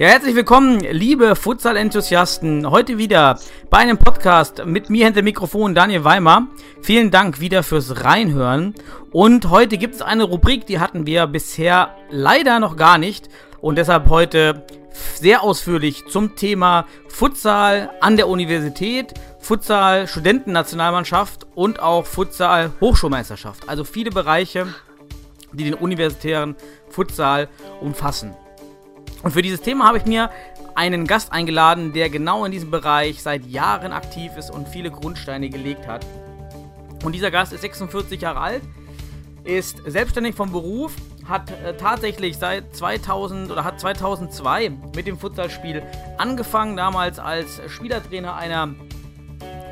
Ja, herzlich willkommen, liebe Futsal-Enthusiasten. Heute wieder bei einem Podcast mit mir hinter dem Mikrofon, Daniel Weimer. Vielen Dank wieder fürs Reinhören. Und heute gibt es eine Rubrik, die hatten wir bisher leider noch gar nicht. Und deshalb heute sehr ausführlich zum Thema Futsal an der Universität, Futsal Studentennationalmannschaft und auch Futsal Hochschulmeisterschaft. Also viele Bereiche, die den universitären Futsal umfassen. Und für dieses Thema habe ich mir einen Gast eingeladen, der genau in diesem Bereich seit Jahren aktiv ist und viele Grundsteine gelegt hat. Und dieser Gast ist 46 Jahre alt, ist selbstständig vom Beruf, hat äh, tatsächlich seit 2000 oder hat 2002 mit dem Futsalspiel angefangen, damals als Spielertrainer einer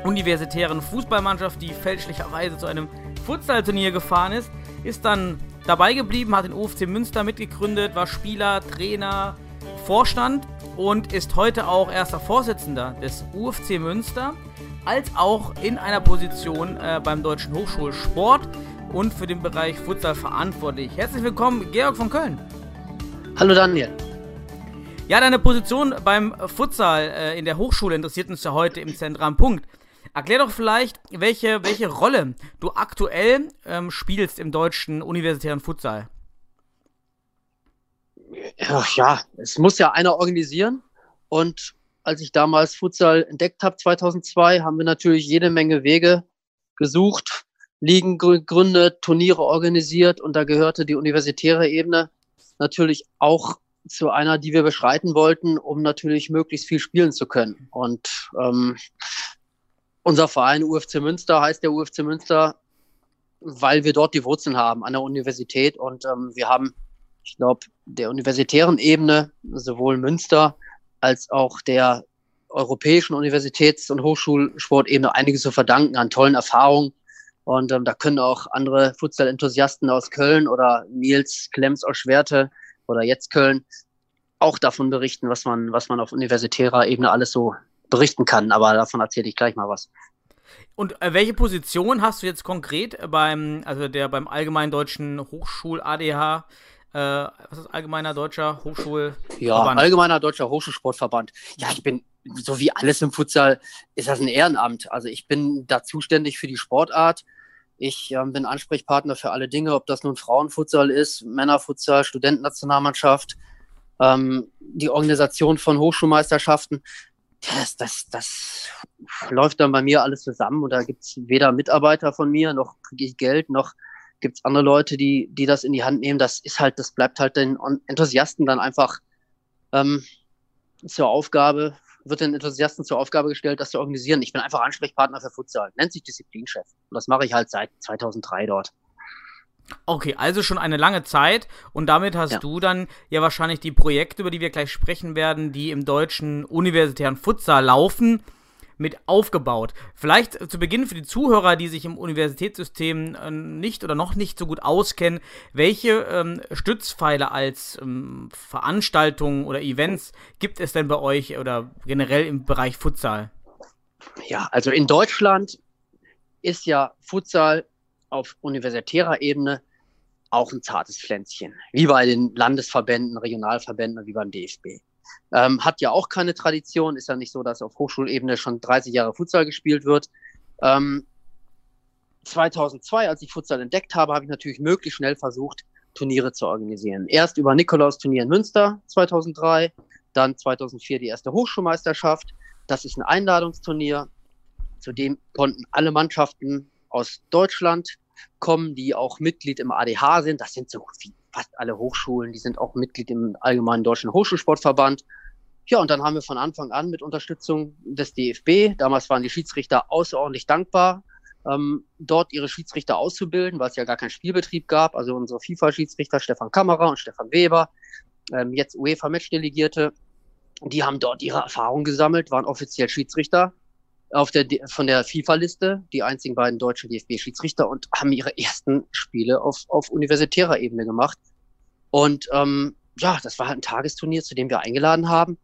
universitären Fußballmannschaft, die fälschlicherweise zu einem Futsalturnier gefahren ist, ist dann dabei geblieben, hat den UFC Münster mitgegründet, war Spieler, Trainer, Vorstand und ist heute auch erster Vorsitzender des UFC Münster, als auch in einer Position äh, beim Deutschen Hochschulsport und für den Bereich Futsal verantwortlich. Herzlich willkommen, Georg von Köln. Hallo Daniel. Ja, deine Position beim Futsal äh, in der Hochschule interessiert uns ja heute im zentralen Punkt. Erklär doch vielleicht, welche, welche Rolle du aktuell ähm, spielst im deutschen universitären Futsal. Ja, ja, es muss ja einer organisieren. Und als ich damals Futsal entdeckt habe, 2002, haben wir natürlich jede Menge Wege gesucht, Ligen gegründet, Turniere organisiert. Und da gehörte die universitäre Ebene natürlich auch zu einer, die wir beschreiten wollten, um natürlich möglichst viel spielen zu können. Und ähm, unser Verein UFC Münster heißt der UFC Münster, weil wir dort die Wurzeln haben an der Universität. Und ähm, wir haben, ich glaube, der universitären Ebene, sowohl Münster als auch der europäischen Universitäts- und Hochschulsportebene einiges zu verdanken an tollen Erfahrungen. Und ähm, da können auch andere Futsal-Enthusiasten aus Köln oder Nils Klemms aus Schwerte oder jetzt Köln auch davon berichten, was man, was man auf universitärer Ebene alles so berichten kann. Aber davon erzähle ich gleich mal was. Und äh, welche Position hast du jetzt konkret beim, also der beim Allgemeinen Deutschen Hochschul ADH, äh, was ist Allgemeiner Deutscher Hochschul? Ja? Allgemeiner Deutscher Hochschulsportverband. Ja, ich bin, so wie alles im Futsal, ist das ein Ehrenamt. Also ich bin da zuständig für die Sportart. Ich ähm, bin Ansprechpartner für alle Dinge, ob das nun Frauenfutsal ist, Männerfutsal, Studentennationalmannschaft, ähm, die Organisation von Hochschulmeisterschaften. Das, das, das läuft dann bei mir alles zusammen und da gibt's weder Mitarbeiter von mir, noch kriege ich Geld, noch gibt's andere Leute, die, die das in die Hand nehmen. Das ist halt, das bleibt halt den Enthusiasten dann einfach ähm, zur Aufgabe, wird den Enthusiasten zur Aufgabe gestellt, das zu organisieren. Ich bin einfach Ansprechpartner für Futsal, nennt sich Disziplinchef. Und das mache ich halt seit 2003 dort. Okay, also schon eine lange Zeit und damit hast Ja. du dann ja wahrscheinlich die Projekte, über die wir gleich sprechen werden, die im deutschen universitären Futsal laufen, mit aufgebaut. Vielleicht zu Beginn für die Zuhörer, die sich im Universitätssystem äh, nicht oder noch nicht so gut auskennen, welche ähm, Stützpfeiler als ähm, Veranstaltungen oder Events gibt es denn bei euch oder generell im Bereich Futsal? Ja, also in Deutschland ist ja Futsal auf universitärer Ebene auch ein zartes Pflänzchen, wie bei den Landesverbänden, Regionalverbänden und wie beim DFB. Ähm, hat ja auch keine Tradition, ist ja nicht so, dass auf Hochschulebene schon 30 Jahre Futsal gespielt wird. Ähm, 2002, als ich Futsal entdeckt habe, habe ich natürlich möglichst schnell versucht, Turniere zu organisieren. Erst über Nikolaus-Turnier in Münster 2003, dann 2004 die erste Hochschulmeisterschaft. Das ist ein Einladungsturnier. Zudem konnten alle Mannschaften aus Deutschland kommen, die auch Mitglied im ADH sind. Das sind so wie fast alle Hochschulen, die sind auch Mitglied im Allgemeinen Deutschen Hochschulsportverband. Ja, und dann haben wir von Anfang an mit Unterstützung des DFB, damals waren die Schiedsrichter außerordentlich dankbar, ähm, dort ihre Schiedsrichter auszubilden, weil es ja gar keinen Spielbetrieb gab. Also unsere FIFA-Schiedsrichter Stefan Kammerer und Stefan Weber, ähm, jetzt UEFA-Matchdelegierte, die haben dort ihre Erfahrung gesammelt, waren offiziell Schiedsrichter auf der, von der FIFA-Liste, die einzigen beiden deutschen DFB-Schiedsrichter und haben ihre ersten Spiele auf, auf universitärer Ebene gemacht. Und ähm, ja, das war halt ein Tagesturnier, zu dem wir eingeladen haben.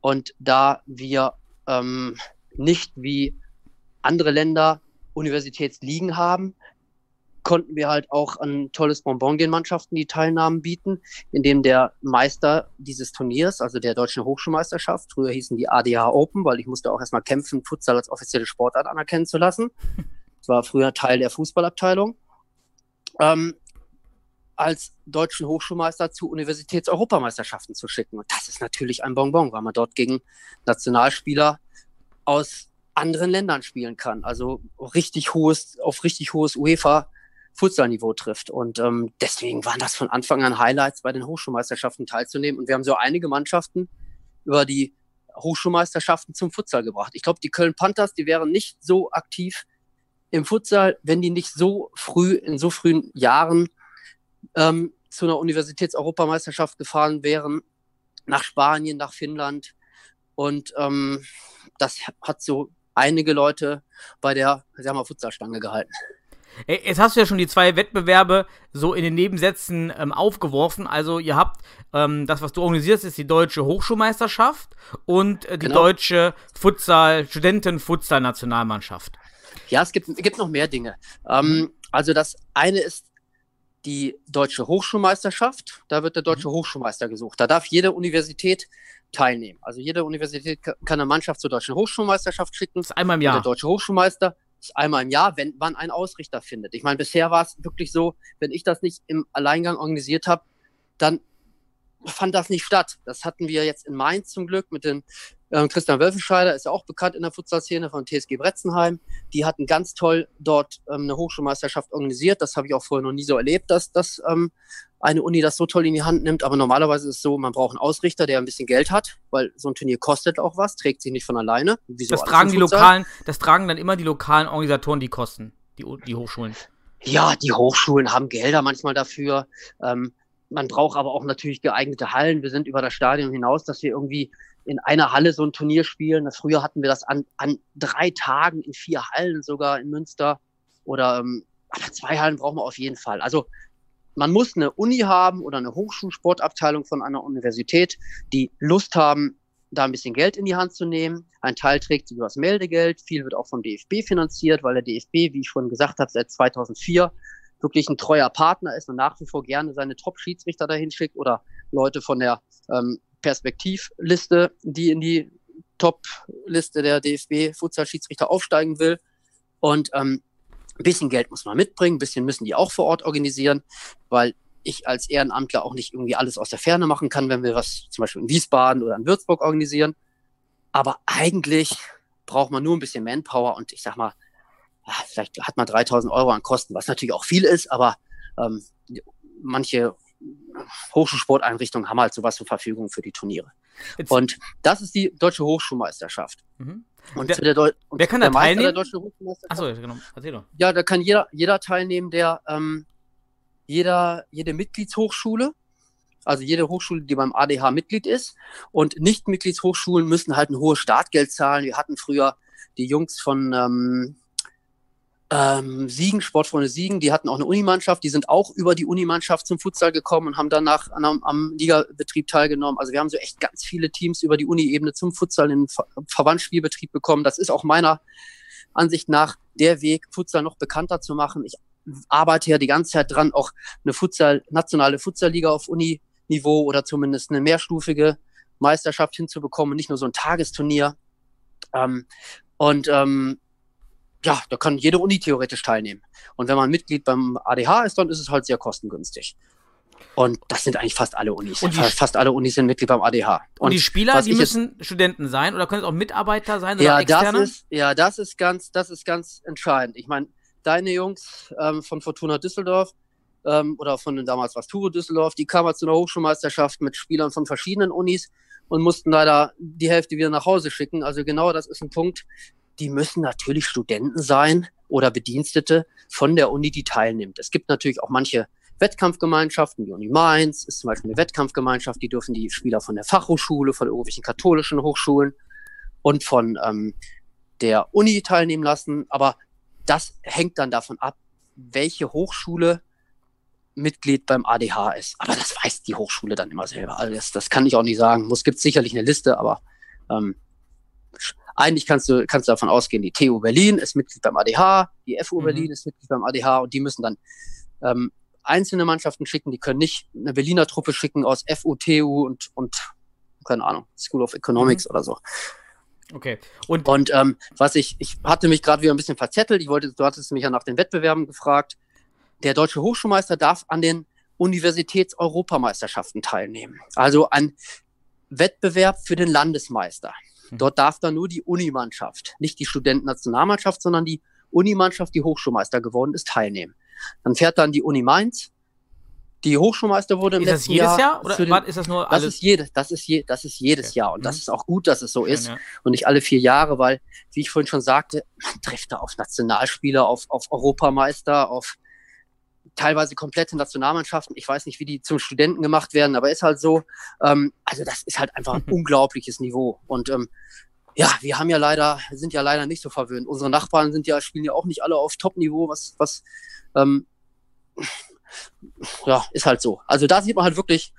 Und da wir ähm, nicht wie andere Länder Universitätsligen haben, konnten wir halt auch ein tolles Bonbon den Mannschaften die Teilnahmen bieten, indem der Meister dieses Turniers, also der deutschen Hochschulmeisterschaft, früher hießen die ADH Open, weil ich musste auch erstmal kämpfen, Futsal als offizielle Sportart anerkennen zu lassen. Das war früher Teil der Fußballabteilung. Ähm, als deutschen Hochschulmeister zu Universitätseuropameisterschaften zu schicken. Und das ist natürlich ein Bonbon, weil man dort gegen Nationalspieler aus anderen Ländern spielen kann. Also richtig hohes, auf richtig hohes UEFA Futsal-Niveau trifft. Und ähm, deswegen waren das von Anfang an Highlights, bei den Hochschulmeisterschaften teilzunehmen. Und wir haben so einige Mannschaften über die Hochschulmeisterschaften zum Futsal gebracht. Ich glaube, die Köln Panthers, die wären nicht so aktiv im Futsal, wenn die nicht so früh, in so frühen Jahren ähm, zu einer Universitätseuropameisterschaft gefahren wären, nach Spanien, nach Finnland. Und ähm, das hat so einige Leute bei der, sagen wir, Futsalstange gehalten. Jetzt hast du ja schon die zwei Wettbewerbe so in den Nebensätzen ähm, aufgeworfen. Also ihr habt ähm, das, was du organisierst, ist die deutsche Hochschulmeisterschaft und äh, die genau. deutsche Futsal, Studenten-Futsal-Nationalmannschaft. Ja, es gibt, gibt noch mehr Dinge. Ähm, also das eine ist die deutsche Hochschulmeisterschaft. Da wird der deutsche mhm. Hochschulmeister gesucht. Da darf jede Universität teilnehmen. Also jede Universität kann eine Mannschaft zur deutschen Hochschulmeisterschaft schicken. Das ist einmal im Jahr. der deutsche Hochschulmeister einmal im Jahr, wenn man einen Ausrichter findet. Ich meine, bisher war es wirklich so, wenn ich das nicht im Alleingang organisiert habe, dann fand das nicht statt. Das hatten wir jetzt in Mainz zum Glück mit dem äh, Christian Wölfenscheider, ist ja auch bekannt in der Futsal-Szene von TSG Bretzenheim. Die hatten ganz toll dort ähm, eine Hochschulmeisterschaft organisiert. Das habe ich auch vorher noch nie so erlebt, dass, dass ähm, eine Uni das so toll in die Hand nimmt. Aber normalerweise ist es so, man braucht einen Ausrichter, der ein bisschen Geld hat, weil so ein Turnier kostet auch was, trägt sich nicht von alleine. Wieso das tragen die lokalen, das tragen dann immer die lokalen Organisatoren die Kosten, die, die Hochschulen. Ja, die Hochschulen haben Gelder manchmal dafür. Ähm, man braucht aber auch natürlich geeignete Hallen. Wir sind über das Stadion hinaus, dass wir irgendwie in einer Halle so ein Turnier spielen. Früher hatten wir das an, an drei Tagen in vier Hallen sogar in Münster. Oder ähm, aber zwei Hallen brauchen wir auf jeden Fall. Also man muss eine Uni haben oder eine Hochschulsportabteilung von einer Universität, die Lust haben, da ein bisschen Geld in die Hand zu nehmen. Ein Teil trägt sich über das Meldegeld, viel wird auch vom DFB finanziert, weil der DFB, wie ich schon gesagt habe, seit 2004 wirklich ein treuer Partner ist und nach wie vor gerne seine Top-Schiedsrichter dahin schickt oder Leute von der ähm, Perspektivliste, die in die Top-Liste der DFB-Futsal-Schiedsrichter aufsteigen will. Und ähm, ein bisschen Geld muss man mitbringen, ein bisschen müssen die auch vor Ort organisieren, weil ich als Ehrenamtler auch nicht irgendwie alles aus der Ferne machen kann, wenn wir was zum Beispiel in Wiesbaden oder in Würzburg organisieren. Aber eigentlich braucht man nur ein bisschen Manpower und ich sag mal, vielleicht hat man 3000 Euro an Kosten, was natürlich auch viel ist, aber ähm, manche Hochschulsporteinrichtungen haben halt sowas zur Verfügung für die Turniere. Jetzt. Und das ist die deutsche Hochschulmeisterschaft. Mhm. Und, der, der und wer kann da teilnehmen? Der deutschen Hochschulmeisterschaft, Achso, genau. Erzähl doch. Ja, da kann jeder, jeder teilnehmen, der ähm, jeder, jede Mitgliedshochschule, also jede Hochschule, die beim ADH Mitglied ist. Und Nicht-Mitgliedshochschulen müssen halt ein hohes Startgeld zahlen. Wir hatten früher die Jungs von ähm, ähm, Siegen, Sportfreunde Siegen, die hatten auch eine Unimannschaft, die sind auch über die Unimannschaft zum Futsal gekommen und haben danach am, am Ligabetrieb teilgenommen. Also wir haben so echt ganz viele Teams über die Uni-Ebene zum Futsal in den Ver Verbandsspielbetrieb bekommen. Das ist auch meiner Ansicht nach der Weg, Futsal noch bekannter zu machen. Ich arbeite ja die ganze Zeit dran, auch eine Futsal, nationale Futsalliga auf Uni-Niveau oder zumindest eine mehrstufige Meisterschaft hinzubekommen, nicht nur so ein Tagesturnier. Ähm, und ähm, ja, da kann jede Uni theoretisch teilnehmen. Und wenn man Mitglied beim ADH ist, dann ist es halt sehr kostengünstig. Und das sind eigentlich fast alle Unis. Und fast alle Unis sind Mitglied beim ADH. Und, und die Spieler, die müssen Studenten sein oder können es auch Mitarbeiter sein oder ja, externe? Das ist, ja, das ist ganz, das ist ganz entscheidend. Ich meine, deine Jungs ähm, von Fortuna Düsseldorf ähm, oder von damals was Ture Düsseldorf, die kamen zu einer Hochschulmeisterschaft mit Spielern von verschiedenen Unis und mussten leider die Hälfte wieder nach Hause schicken. Also genau das ist ein Punkt, die müssen natürlich Studenten sein oder Bedienstete von der Uni, die teilnimmt. Es gibt natürlich auch manche Wettkampfgemeinschaften, die Uni Mainz ist zum Beispiel eine Wettkampfgemeinschaft, die dürfen die Spieler von der Fachhochschule, von irgendwelchen katholischen Hochschulen und von ähm, der Uni teilnehmen lassen, aber das hängt dann davon ab, welche Hochschule Mitglied beim ADH ist. Aber das weiß die Hochschule dann immer selber. Also das, das kann ich auch nicht sagen. Es gibt sicherlich eine Liste, aber ähm, eigentlich kannst du, kannst du davon ausgehen, die TU Berlin ist Mitglied beim ADH, die FU Mhm. Berlin ist Mitglied beim ADH und die müssen dann ähm, einzelne Mannschaften schicken. Die können nicht eine Berliner Truppe schicken aus FU, TU und, und keine Ahnung, School of Economics Mhm. oder so. Okay. Und Und ähm, was ich, ich hatte mich gerade wieder ein bisschen verzettelt. Ich wollte, du hattest mich ja nach den Wettbewerben gefragt. Der deutsche Hochschulmeister darf an den Universitäts-Europameisterschaften teilnehmen. Also ein Wettbewerb für den Landesmeister. Mhm. Dort darf dann nur die Unimannschaft, nicht die Studentennationalmannschaft, sondern die Unimannschaft, die Hochschulmeister geworden ist, teilnehmen. Dann fährt dann die Uni Mainz. Die Hochschulmeister wurde im ist das letzten jedes Jahr, Jahr oder den- ist das nur das alles? ist jedes, das ist je, das ist jedes Okay. Jahr und das Mhm. ist auch gut, dass es so ist Ja, ja. und nicht alle vier Jahre, weil, wie ich vorhin schon sagte, man trifft da auf Nationalspieler, auf, auf Europameister, auf teilweise komplette Nationalmannschaften. Ich weiß nicht, wie die zum Studenten gemacht werden, aber ist halt so. Ähm, also das ist halt einfach ein unglaubliches Niveau. Und ähm, ja, wir haben ja leider, sind ja leider nicht so verwöhnt. Unsere Nachbarn sind ja, spielen ja auch nicht alle auf Top-Niveau, was, was ähm, ja, ist halt so. Also da sieht man halt wirklich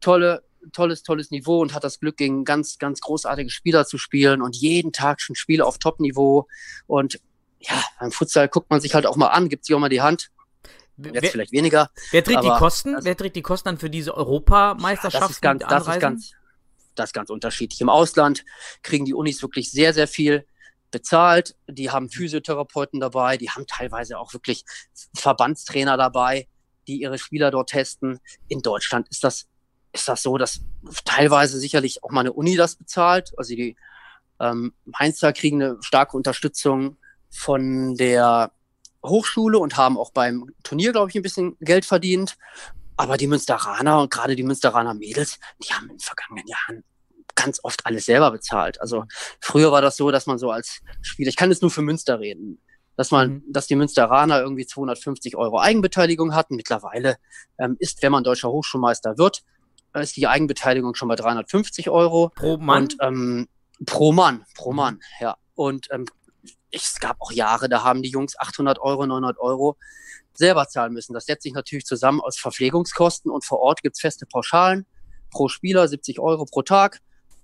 tolle, tolles, tolles Niveau und hat das Glück, gegen ganz, ganz großartige Spieler zu spielen und jeden Tag schon Spiele auf Top-Niveau. Und ja, beim Futsal guckt man sich halt auch mal an, gibt sich auch mal die Hand. Jetzt Wer, vielleicht weniger. wer trägt die Kosten? das- wer trägt die Kosten dann für diese Das Europameisterschaften? ist ganz, mit das ist ganz, das ist ganz unterschiedlich. Im Ausland kriegen die Unis wirklich sehr, sehr viel bezahlt. Die haben Physiotherapeuten dabei, die haben teilweise auch wirklich Verbandstrainer dabei, die ihre Spieler dort testen. In Deutschland ist das, ist das so, dass teilweise sicherlich auch mal eine Uni das bezahlt. Also die ähm, Mainzer kriegen eine starke Unterstützung von der Hochschule und haben auch beim Turnier, glaube ich, ein bisschen Geld verdient. Aber die Münsteraner und gerade die Münsteraner Mädels, die haben in den vergangenen Jahren ganz oft alles selber bezahlt. Also früher war das so, dass man so als Spieler, ich kann jetzt nur für Münster reden, dass man, Mhm. dass die Münsteraner irgendwie 250 Euro Eigenbeteiligung hatten. Mittlerweile ähm, ist, wenn man deutscher Hochschulmeister wird, äh, ist die Eigenbeteiligung schon bei 350 Euro. Pro Mann? Und ähm, pro Mann, pro Mhm. Mann, ja. Und ähm, es gab auch Jahre, da haben die Jungs 800 Euro, 900 Euro selber zahlen müssen. Das setzt sich natürlich zusammen aus Verpflegungskosten und vor Ort gibt's feste Pauschalen pro Spieler, 70 Euro pro Tag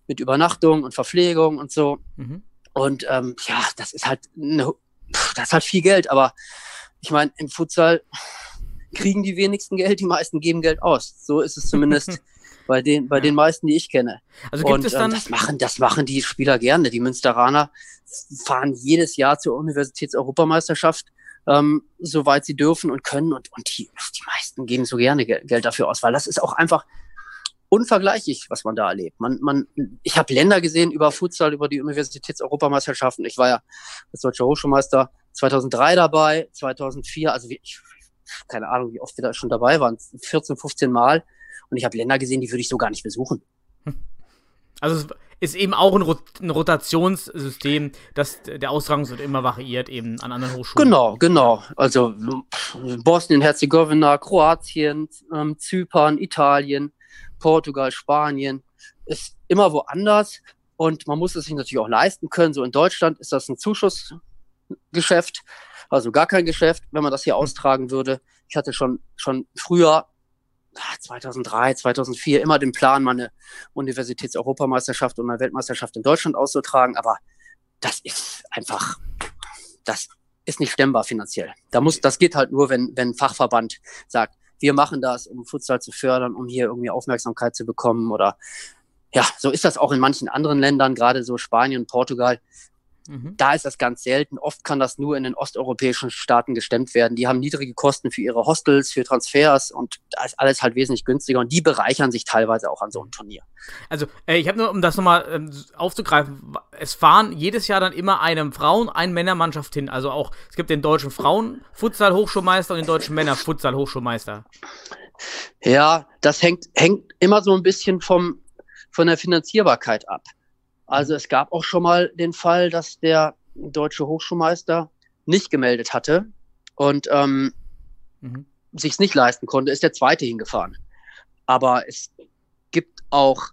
mit Übernachtung und Verpflegung und so. mhm. Und ähm, ja, das ist halt eine, das ist halt viel Geld, aber ich meine, im Futsal kriegen die wenigsten Geld, die meisten geben Geld aus. So ist es zumindest bei den, bei den meisten, die ich kenne. Also gibt und es ähm, dann. das machen, das machen die Spieler gerne. Die Münsteraner fahren jedes Jahr zur Universitäts-Europameisterschaft, ähm, soweit sie dürfen und können. Und, und die, die meisten geben so gerne Geld, Geld dafür aus, weil das ist auch einfach unvergleichlich, was man da erlebt. Man, man, ich habe Länder gesehen über Futsal, über die Universitäts-Europameisterschaften. Ich war ja als deutscher Hochschulmeister 2003 dabei, 2004, also wie, ich, keine Ahnung, wie oft wir da schon dabei waren, 14, 15 Mal. Und ich habe Länder gesehen, die würde ich so gar nicht besuchen. Also es ist eben auch ein, Rot ein Rotationssystem, das der Austragungsort immer variiert, eben an anderen Hochschulen. Genau, genau. Also Bosnien-Herzegowina, Kroatien, ähm, Zypern, Italien, Portugal, Spanien, ist immer woanders und man muss es sich natürlich auch leisten können. So in Deutschland ist das ein Zuschussgeschäft, also gar kein Geschäft, wenn man das hier austragen würde. Ich hatte schon, schon früher, 2003, 2004, immer den Plan, mal eine Universitäts-Europameisterschaft und eine Weltmeisterschaft in Deutschland auszutragen, aber das ist einfach, das ist nicht stemmbar finanziell. Da muss, das geht halt nur, wenn, wenn ein Fachverband sagt, wir machen das, um Futsal zu fördern, um hier irgendwie Aufmerksamkeit zu bekommen oder ja, so ist das auch in manchen anderen Ländern, gerade so Spanien, Portugal. Mhm. Da ist das ganz selten. Oft kann das nur in den osteuropäischen Staaten gestemmt werden. Die haben niedrige Kosten für ihre Hostels, für Transfers und da ist alles halt wesentlich günstiger und die bereichern sich teilweise auch an so einem Turnier. Also, äh, ich habe nur, um das nochmal ähm, aufzugreifen, es fahren jedes Jahr dann immer eine Frauen-, eine Männermannschaft hin. Also auch, es gibt den deutschen Frauen-Futsal-Hochschulmeister und den deutschen Männer-Futsal-Hochschulmeister. Ja, das hängt, hängt immer so ein bisschen vom, von der Finanzierbarkeit ab. Also es gab auch schon mal den Fall, dass der deutsche Hochschulmeister nicht gemeldet hatte und ähm, Mhm. sich's nicht leisten konnte, ist der zweite hingefahren. Aber es gibt auch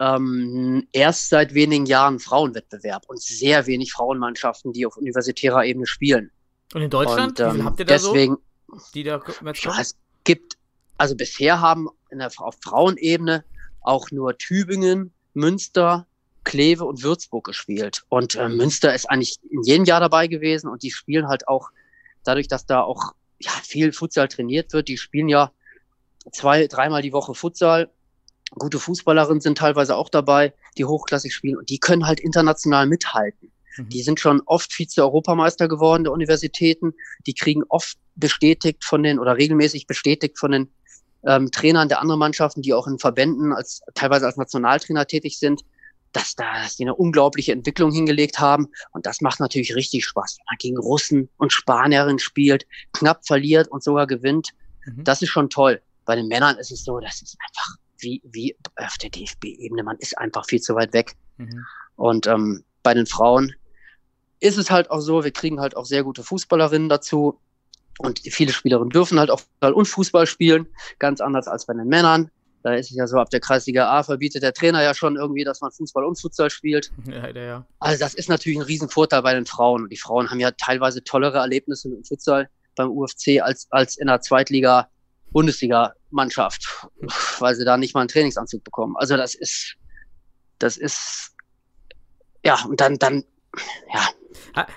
ähm, erst seit wenigen Jahren Frauenwettbewerb und sehr wenig Frauenmannschaften, die auf universitärer Ebene spielen. Und in Deutschland, und, ähm, habt ihr da deswegen, so, die da ja, es gibt, also bisher haben in der, auf Frauenebene auch nur Tübingen, Münster, Kleve und Würzburg gespielt. Und äh, Münster ist eigentlich in jedem Jahr dabei gewesen und die spielen halt auch, dadurch, dass da auch ja, viel Futsal trainiert wird, die spielen ja zwei, dreimal die Woche Futsal. Gute Fußballerinnen sind teilweise auch dabei, die hochklassig spielen und die können halt international mithalten. Mhm. Die sind schon oft Vize-Europameister geworden der Universitäten. Die kriegen oft bestätigt von den oder regelmäßig bestätigt von den ähm, Trainern der anderen Mannschaften, die auch in Verbänden als teilweise als Nationaltrainer tätig sind, dass da dass die eine unglaubliche Entwicklung hingelegt haben. Und das macht natürlich richtig Spaß, wenn man gegen Russen und Spanierinnen spielt, knapp verliert und sogar gewinnt. Mhm. Das ist schon toll. Bei den Männern ist es so, das ist einfach wie, wie auf der DFB-Ebene. Man ist einfach viel zu weit weg. Mhm. Und ähm, bei den Frauen ist es halt auch so, wir kriegen halt auch sehr gute Fußballerinnen dazu. Und viele Spielerinnen dürfen halt auch Fußball und Fußball spielen, ganz anders als bei den Männern. Da ist es ja so, ab der Kreisliga A verbietet der Trainer ja schon irgendwie, dass man Fußball und Futsal spielt. Ja, ja, ja. Also das ist natürlich ein Riesenvorteil bei den Frauen. Und die Frauen haben ja teilweise tollere Erlebnisse mit dem Futsal beim UFC als, als in der Zweitliga Bundesliga-Mannschaft, weil sie da nicht mal einen Trainingsanzug bekommen. Also das ist, das ist, ja, und dann, dann, ja,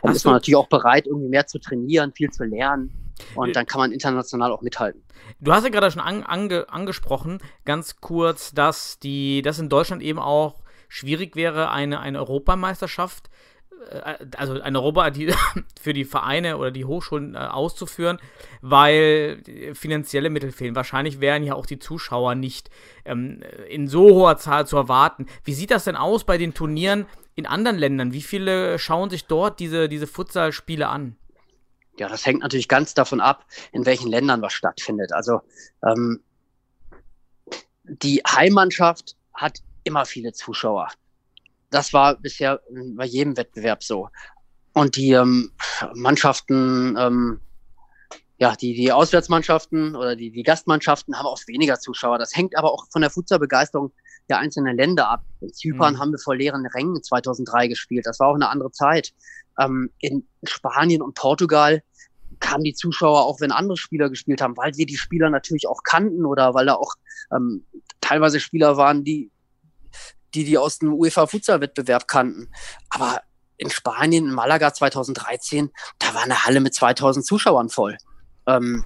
dann ist man natürlich auch bereit, irgendwie mehr zu trainieren, viel zu lernen. Äh, Und dann kann man international auch mithalten. Du hast ja gerade schon an, ange, angesprochen, ganz kurz, dass die, dass in Deutschland eben auch schwierig wäre, eine, eine Europameisterschaft, äh, also eine Europa die, für die Vereine oder die Hochschulen äh, auszuführen, weil finanzielle Mittel fehlen. Wahrscheinlich wären ja auch die Zuschauer nicht ähm, in so hoher Zahl zu erwarten. Wie sieht das denn aus bei den Turnieren in anderen Ländern? Wie viele schauen sich dort diese, diese Futsal-Spiele an? Ja, das hängt natürlich ganz davon ab, in welchen Ländern was stattfindet. Also ähm, die Heimmannschaft hat immer viele Zuschauer. Das war bisher bei jedem Wettbewerb so. Und die ähm, Mannschaften, ähm, ja, die, die Auswärtsmannschaften oder die, die Gastmannschaften haben auch weniger Zuschauer. Das hängt aber auch von der Futsalbegeisterung der einzelnen Länder ab. In Zypern Mhm. haben wir vor leeren Rängen 2003 gespielt. Das war auch eine andere Zeit. Ähm, in Spanien und Portugal kamen die Zuschauer auch, wenn andere Spieler gespielt haben, weil wir die Spieler natürlich auch kannten oder weil da auch ähm, teilweise Spieler waren, die die, die aus dem UEFA-Futsal-Wettbewerb kannten. Aber in Spanien, in Malaga 2013, da war eine Halle mit 2000 Zuschauern voll. Ähm,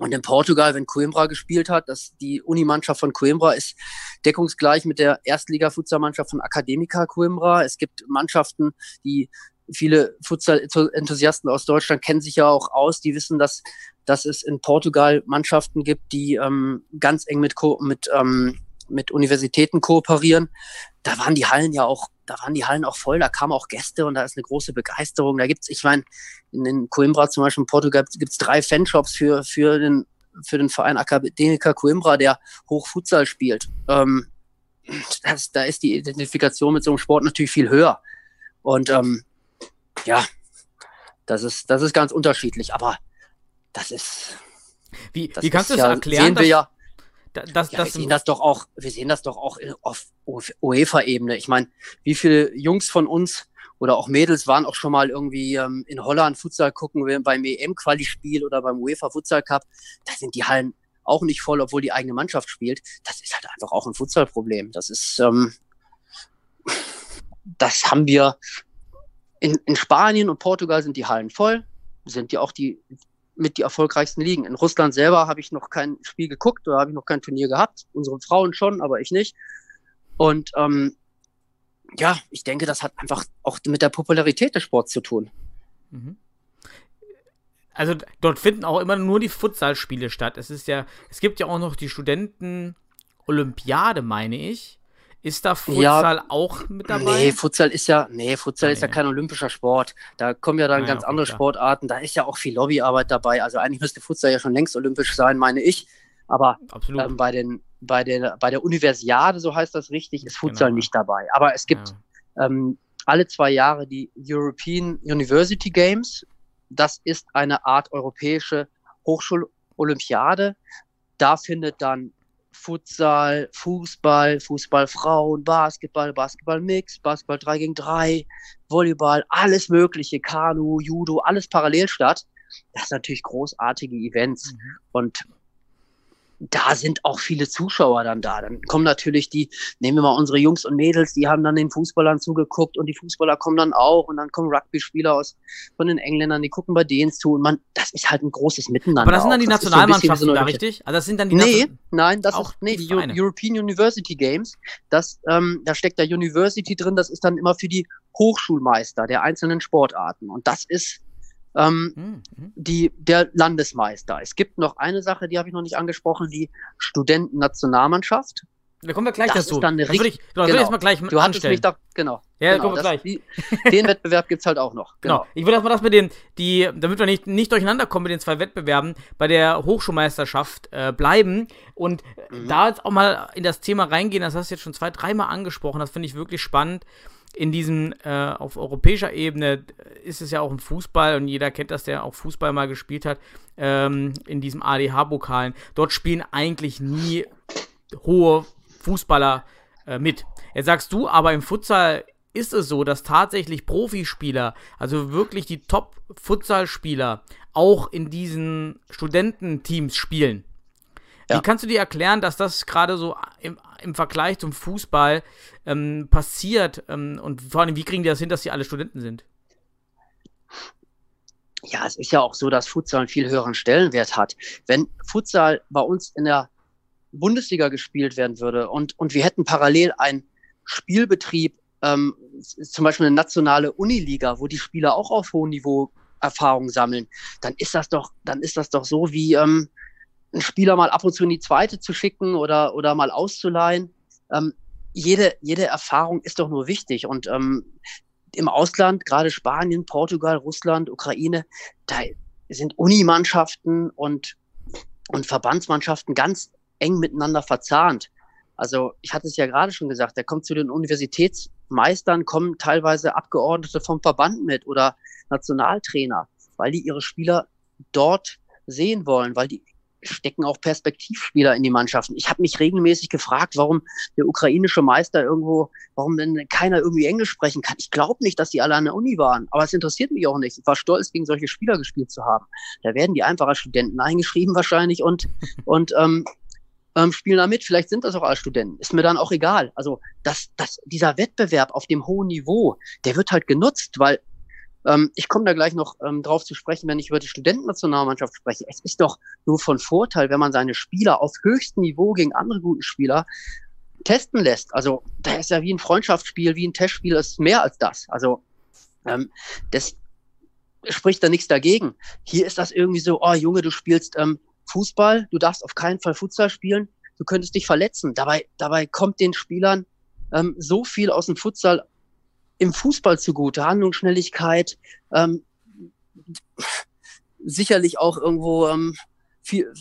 und in Portugal, wenn Coimbra gespielt hat, das, die Unimannschaft von Coimbra ist deckungsgleich mit der Erstliga-Futsal-Mannschaft von Academica Coimbra. Es gibt Mannschaften, die viele Futsal-Enthusiasten aus Deutschland kennen sich ja auch aus, die wissen, dass, dass es in Portugal Mannschaften gibt, die ähm, ganz eng mit, mit, ähm, mit Universitäten kooperieren. Da waren die Hallen ja auch, da waren die Hallen auch voll, da kamen auch Gäste und da ist eine große Begeisterung. Da gibt's, ich meine, in, in Coimbra zum Beispiel in Portugal gibt's drei Fanshops für, für den für den Verein Academica Coimbra, der Hochfutsal spielt. Ähm, das, da ist die Identifikation mit so einem Sport natürlich viel höher. Und ähm, ja, das ist, das ist ganz unterschiedlich, aber das ist. Wie, Das wie kannst du es ja, erklären, Sehen wir ja, dass, ja, wir dass sehen das doch auch, wir sehen das doch auch auf UEFA-Ebene. Ich meine, wie viele Jungs von uns oder auch Mädels waren auch schon mal irgendwie ähm, in Holland Futsal gucken wir beim EM-Quali-Spiel oder beim UEFA Futsal Cup. Da sind die Hallen auch nicht voll, obwohl die eigene Mannschaft spielt. Das ist halt einfach auch ein Futsalproblem. Das ist, ähm, das haben wir in, in Spanien und Portugal sind die Hallen voll, sind ja auch die mit die erfolgreichsten Ligen. In Russland selber habe ich noch kein Spiel geguckt oder habe ich noch kein Turnier gehabt. Unsere Frauen schon, aber ich nicht. Und ähm, ja, ich denke, das hat einfach auch mit der Popularität des Sports zu tun. Mhm. Also dort finden auch immer nur die Futsalspiele statt. Es ist ja, es gibt ja auch noch die Studenten-Olympiade, meine ich. Ist da Futsal auch mit dabei? Nee, Futsal ist ja, nee, Futsal Ah, ist ja ja. kein olympischer Sport. Da kommen ja dann Ah, ja, ganz andere klar. Sportarten. Da ist ja auch viel Lobbyarbeit dabei. Also eigentlich müsste Futsal ja schon längst olympisch sein, meine ich. Aber ähm, bei, den, bei, der, bei der Universiade, so heißt das richtig, ist Futsal Genau. nicht dabei. Aber es gibt ja. ähm, alle zwei Jahre die European University Games. Das ist eine Art europäische Hochschulolympiade. Da findet dann Futsal, Fußball, Fußball Frauen, Basketball, Basketball Mix, Basketball 3 gegen 3, Volleyball, alles mögliche, Kanu, Judo, alles parallel statt. Das sind natürlich großartige Events. Und da sind auch viele Zuschauer dann da. Dann kommen natürlich die, nehmen wir mal unsere Jungs und Mädels, die haben dann den Fußballern zugeguckt und die Fußballer kommen dann auch und dann kommen Rugby-Spieler aus von den Engländern, die gucken bei denen zu und man, das ist halt ein großes Miteinander. Aber das sind dann die Nationalmannschaften so da, richtig? Also das sind dann die Nee, Nation- nein, das Auch ist nee, die Vereine. European University Games. Das, ähm, da steckt da University drin. Das ist dann immer für die Hochschulmeister der einzelnen Sportarten. Und das ist ähm, Hm, hm. die, der Landesmeister. Es gibt noch eine Sache, die habe ich noch nicht angesprochen, die Studentennationalmannschaft. Da kommen wir gleich Das dazu. ist dann eine das würde ich, genau, ich genau. jetzt mal gleich Du hattest anstellen. mich da, genau. Ja, genau, kommen wir gleich. Die, den Wettbewerb gibt's halt auch noch. Genau. Ich würde erstmal das mit dem, die, damit wir nicht, nicht durcheinander kommen mit den zwei Wettbewerben, bei der Hochschulmeisterschaft äh, bleiben und äh, Mhm. da jetzt auch mal in das Thema reingehen, das hast du jetzt schon zwei, dreimal angesprochen, das finde ich wirklich spannend. In diesem, äh, auf europäischer Ebene ist es ja auch ein Fußball und jeder kennt das, der auch Fußball mal gespielt hat, ähm, in diesem ADH-Pokalen. Dort spielen eigentlich nie hohe Fußballer äh, mit. Jetzt sagst du, aber im Futsal ist es so, dass tatsächlich Profispieler, also wirklich die Top-Futsal-Spieler, auch in diesen Studententeams spielen. Wie Ja. kannst du dir erklären, dass das gerade so im, im Vergleich zum Fußball ähm, passiert? Ähm, und vor allem, wie kriegen die das hin, dass die alle Studenten sind? Ja, es ist ja auch so, dass Futsal einen viel höheren Stellenwert hat. Wenn Futsal bei uns in der Bundesliga gespielt werden würde und, und wir hätten parallel einen Spielbetrieb, ähm, zum Beispiel eine nationale Uniliga, wo die Spieler auch auf hohem Niveau Erfahrung sammeln, dann ist das doch, dann ist das doch so wie ähm, einen Spieler mal ab und zu in die zweite zu schicken oder, oder mal auszuleihen. Ähm, jede, jede Erfahrung ist doch nur wichtig. Und ähm, im Ausland, gerade Spanien, Portugal, Russland, Ukraine, da sind Unimannschaften und, und Verbandsmannschaften ganz eng miteinander verzahnt. Also ich hatte es ja gerade schon gesagt, da kommt zu den Universitätsmeistern, kommen teilweise Abgeordnete vom Verband mit oder Nationaltrainer, weil die ihre Spieler dort sehen wollen, weil die stecken auch Perspektivspieler in die Mannschaften. Ich habe mich regelmäßig gefragt, warum der ukrainische Meister irgendwo, warum denn keiner irgendwie Englisch sprechen kann. Ich glaube nicht, dass die alle an der Uni waren, aber es interessiert mich auch nicht. Ich war stolz, gegen solche Spieler gespielt zu haben. Da werden die einfach als Studenten eingeschrieben wahrscheinlich und, und ähm, ähm, spielen da mit. Vielleicht sind das auch als Studenten. Ist mir dann auch egal. Also das, das, dieser Wettbewerb auf dem hohen Niveau, der wird halt genutzt, weil ähm, ich komme da gleich noch ähm, drauf zu sprechen, wenn ich über die Studentennationalmannschaft spreche. Es ist doch nur von Vorteil, wenn man seine Spieler auf höchstem Niveau gegen andere gute Spieler testen lässt. Also da ist ja wie ein Freundschaftsspiel, wie ein Testspiel, das ist mehr als das. Also ähm, das spricht da nichts dagegen. Hier ist das irgendwie so, oh Junge, du spielst ähm, Fußball, du darfst auf keinen Fall Futsal spielen, du könntest dich verletzen. Dabei, dabei kommt den Spielern ähm, so viel aus dem Futsal im Fußball zugute. Handlungsschnelligkeit, ähm, sicherlich auch irgendwo ähm, viel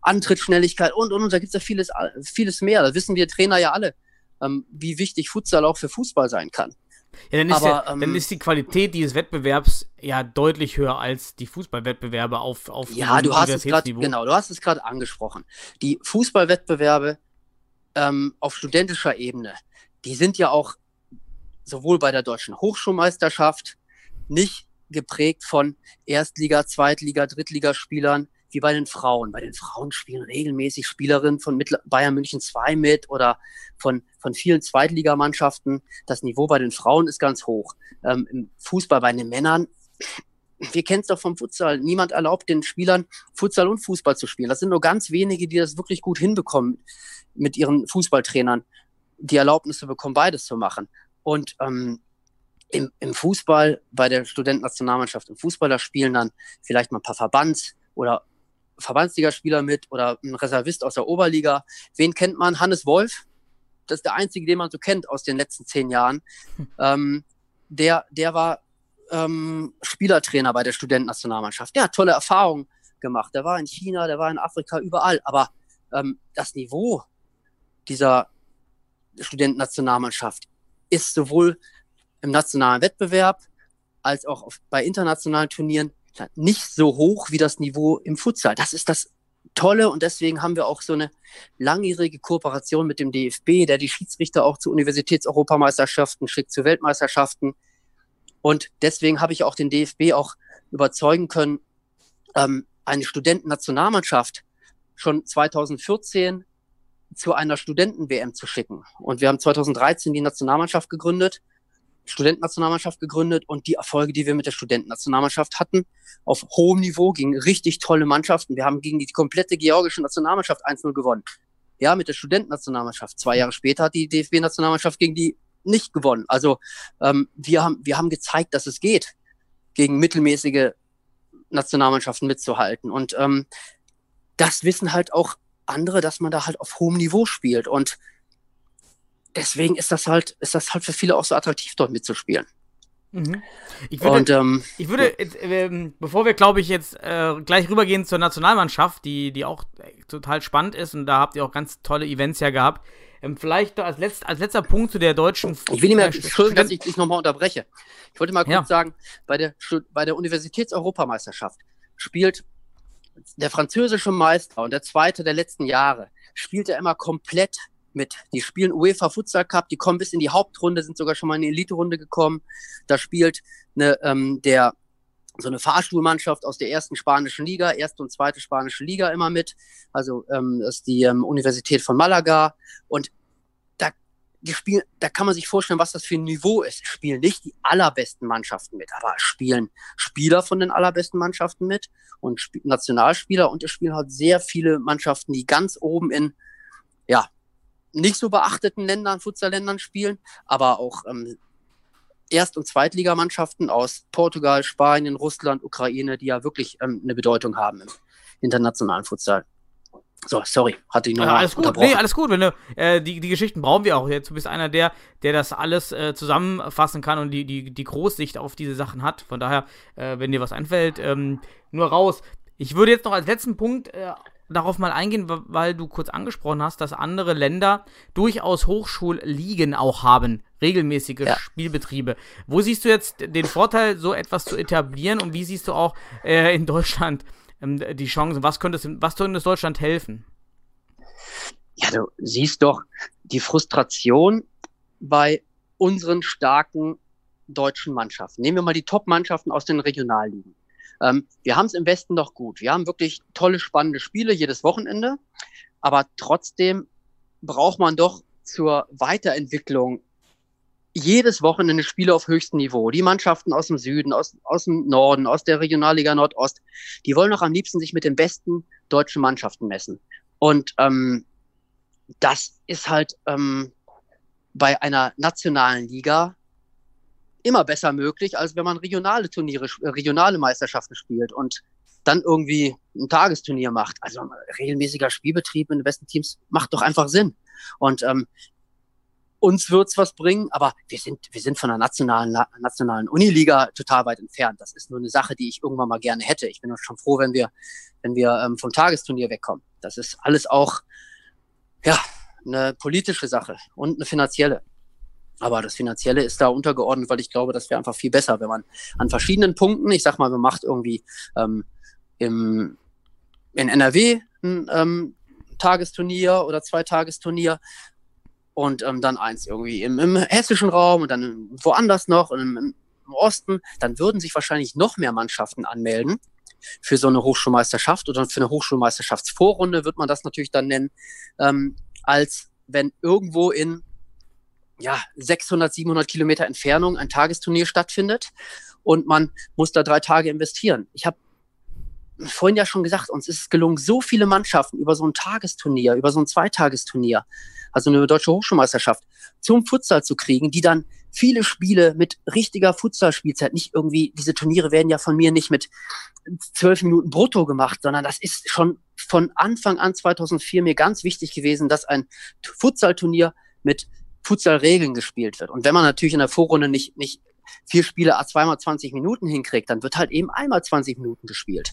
Antrittsschnelligkeit und, und, und da gibt es ja vieles, vieles mehr. Da wissen wir Trainer ja alle, ähm, wie wichtig Futsal auch für Fußball sein kann. Ja, dann ist, Aber, ja, ähm, dann ist die Qualität dieses Wettbewerbs ja deutlich höher als die Fußballwettbewerbe auf, auf Ja, du hast es gerade, genau, du hast es gerade angesprochen. Die Fußballwettbewerbe ähm, auf studentischer Ebene, die sind ja auch sowohl bei der deutschen Hochschulmeisterschaft nicht geprägt von Erstliga, Zweitliga, Drittligaspielern wie bei den Frauen. Bei den Frauen spielen regelmäßig Spielerinnen von Bayern München 2 mit oder von, von vielen Zweitligamannschaften. Das Niveau bei den Frauen ist ganz hoch. Ähm, Im Fußball bei den Männern wir kennen es doch vom Futsal. Niemand erlaubt den Spielern, Futsal und Fußball zu spielen. Das sind nur ganz wenige, die das wirklich gut hinbekommen, mit ihren Fußballtrainern die Erlaubnis zu bekommen, beides zu machen. Und ähm, im, im Fußball, bei der Studentennationalmannschaft im Fußball, da spielen dann vielleicht mal ein paar Verbands- oder Verbandsligaspieler mit oder ein Reservist aus der Oberliga. Wen kennt man? Hannes Wolf. Das ist der einzige, den man so kennt aus den letzten zehn Jahren. Ähm, der, der war ähm, Spielertrainer bei der Studentennationalmannschaft. Der hat tolle Erfahrungen gemacht. Der war in China, der war in Afrika, überall. Aber ähm, das Niveau dieser Studentennationalmannschaft ist sowohl im nationalen Wettbewerb als auch auf, bei internationalen Turnieren nicht so hoch wie das Niveau im Futsal. Das ist das tolle und deswegen haben wir auch so eine langjährige Kooperation mit dem DFB, der die Schiedsrichter auch zu Universitätseuropameisterschaften schickt, zu Weltmeisterschaften. Und deswegen habe ich auch den DFB auch überzeugen können, ähm, eine Studentennationalmannschaft schon 2014 zu einer Studenten-WM zu schicken. Und wir haben 2013 die Nationalmannschaft gegründet Studentennationalmannschaft gegründet und die Erfolge, die wir mit der Studentennationalmannschaft hatten, auf hohem Niveau gegen richtig tolle Mannschaften. Wir haben gegen die komplette georgische Nationalmannschaft 1-0 gewonnen. Ja, mit der Studentennationalmannschaft. Zwei Jahre später hat die DFB-Nationalmannschaft gegen die nicht gewonnen. Also ähm, wir, haben, wir haben gezeigt, dass es geht, gegen mittelmäßige Nationalmannschaften mitzuhalten. Und ähm, das wissen halt auch andere, dass man da halt auf hohem Niveau spielt. Und deswegen ist das halt, ist das halt für viele auch so attraktiv, dort mitzuspielen. Mhm. Ich würde, Und, ähm, ich würde äh, bevor wir, glaube ich, jetzt äh, gleich rübergehen zur Nationalmannschaft, die, die auch äh, total spannend ist und da habt ihr auch ganz tolle Events ja gehabt, ähm, vielleicht als, letzt, als letzter Punkt zu der deutschen. Ich will nicht mehr, Entschuldigung, dass ich dich nochmal unterbreche. Ich wollte mal kurz Ja. sagen, bei der, bei der Universitätseuropameisterschaft spielt der französische Meister und der zweite der letzten Jahre, spielt er immer komplett mit. Die spielen UEFA Futsal Cup, die kommen bis in die Hauptrunde, sind sogar schon mal in die Elite-Runde gekommen. Da spielt eine, ähm, der, so eine Fahrstuhlmannschaft aus der ersten spanischen Liga, erste und zweite spanische Liga immer mit. Also ähm, das ist die ähm, Universität von Malaga. Und da, die spielen, da kann man sich vorstellen, was das für ein Niveau ist. Spielen nicht die allerbesten Mannschaften mit, aber spielen Spieler von den allerbesten Mannschaften mit und Sp Nationalspieler und es spielen halt sehr viele Mannschaften, die ganz oben in, nicht so beachteten Ländern, Futsalländern spielen, aber auch ähm, Erst- und Zweitligamannschaften aus Portugal, Spanien, Russland, Ukraine, die ja wirklich ähm, eine Bedeutung haben im internationalen Futsal. So, sorry, hatte ich noch Ja, alles gut, nee, alles gut. Wenn du, äh, die, die Geschichten brauchen wir auch jetzt. Du bist einer der, der das alles äh, zusammenfassen kann und die, die, die Großsicht auf diese Sachen hat. Von daher, äh, wenn dir was einfällt, ähm, nur raus. Ich würde jetzt noch als letzten Punkt äh, darauf mal eingehen, weil du kurz angesprochen hast, dass andere Länder durchaus Hochschulligen auch haben, regelmäßige Ja. Spielbetriebe. Wo siehst du jetzt den Vorteil, so etwas zu etablieren und wie siehst du auch äh, in Deutschland ähm, die Chancen? Was könnte es, was könnte es Deutschland helfen? Ja, du siehst doch die Frustration bei unseren starken deutschen Mannschaften. Nehmen wir mal die Top-Mannschaften aus den Regionalligen. Ähm, wir haben es im Westen noch gut. Wir haben wirklich tolle, spannende Spiele jedes Wochenende. Aber trotzdem braucht man doch zur Weiterentwicklung jedes Wochenende Spiele auf höchstem Niveau. Die Mannschaften aus dem Süden, aus, aus dem Norden, aus der Regionalliga Nordost, die wollen doch am liebsten sich mit den besten deutschen Mannschaften messen. Und ähm, das ist halt ähm, bei einer nationalen Liga immer besser möglich, als wenn man regionale Turniere, äh, regionale Meisterschaften spielt und dann irgendwie ein Tagesturnier macht. Also regelmäßiger Spielbetrieb in den besten Teams macht doch einfach Sinn. Und ähm, uns wird's was bringen, aber wir sind, wir sind von der nationalen, nationalen Uniliga total weit entfernt. Das ist nur eine Sache, die ich irgendwann mal gerne hätte. Ich bin schon froh, wenn wir, wenn wir ähm, vom Tagesturnier wegkommen. Das ist alles auch, ja, eine politische Sache und eine finanzielle. Aber das Finanzielle ist da untergeordnet, weil ich glaube, das wäre einfach viel besser, wenn man an verschiedenen Punkten, ich sag mal, man macht irgendwie ähm, im, in NRW ein ähm, Tagesturnier oder zwei Tagesturnier und ähm, dann eins irgendwie im, im hessischen Raum und dann woanders noch im, im Osten, dann würden sich wahrscheinlich noch mehr Mannschaften anmelden für so eine Hochschulmeisterschaft oder für eine Hochschulmeisterschaftsvorrunde wird man das natürlich dann nennen, ähm, als wenn irgendwo in ja, 600, 700 Kilometer Entfernung ein Tagesturnier stattfindet und man muss da drei Tage investieren. Ich habe vorhin ja schon gesagt, uns ist es gelungen, so viele Mannschaften über so ein Tagesturnier, über so ein Zweitagesturnier, also eine deutsche Hochschulmeisterschaft, zum Futsal zu kriegen, die dann viele Spiele mit richtiger Futsalspielzeit, nicht irgendwie, diese Turniere werden ja von mir nicht mit zwölf Minuten brutto gemacht, sondern das ist schon von Anfang an 2004 mir ganz wichtig gewesen, dass ein Futsalturnier mit Futsal-Regeln gespielt wird. Und wenn man natürlich in der Vorrunde nicht, nicht vier Spiele zweimal 20 Minuten hinkriegt, dann wird halt eben einmal 20 Minuten gespielt.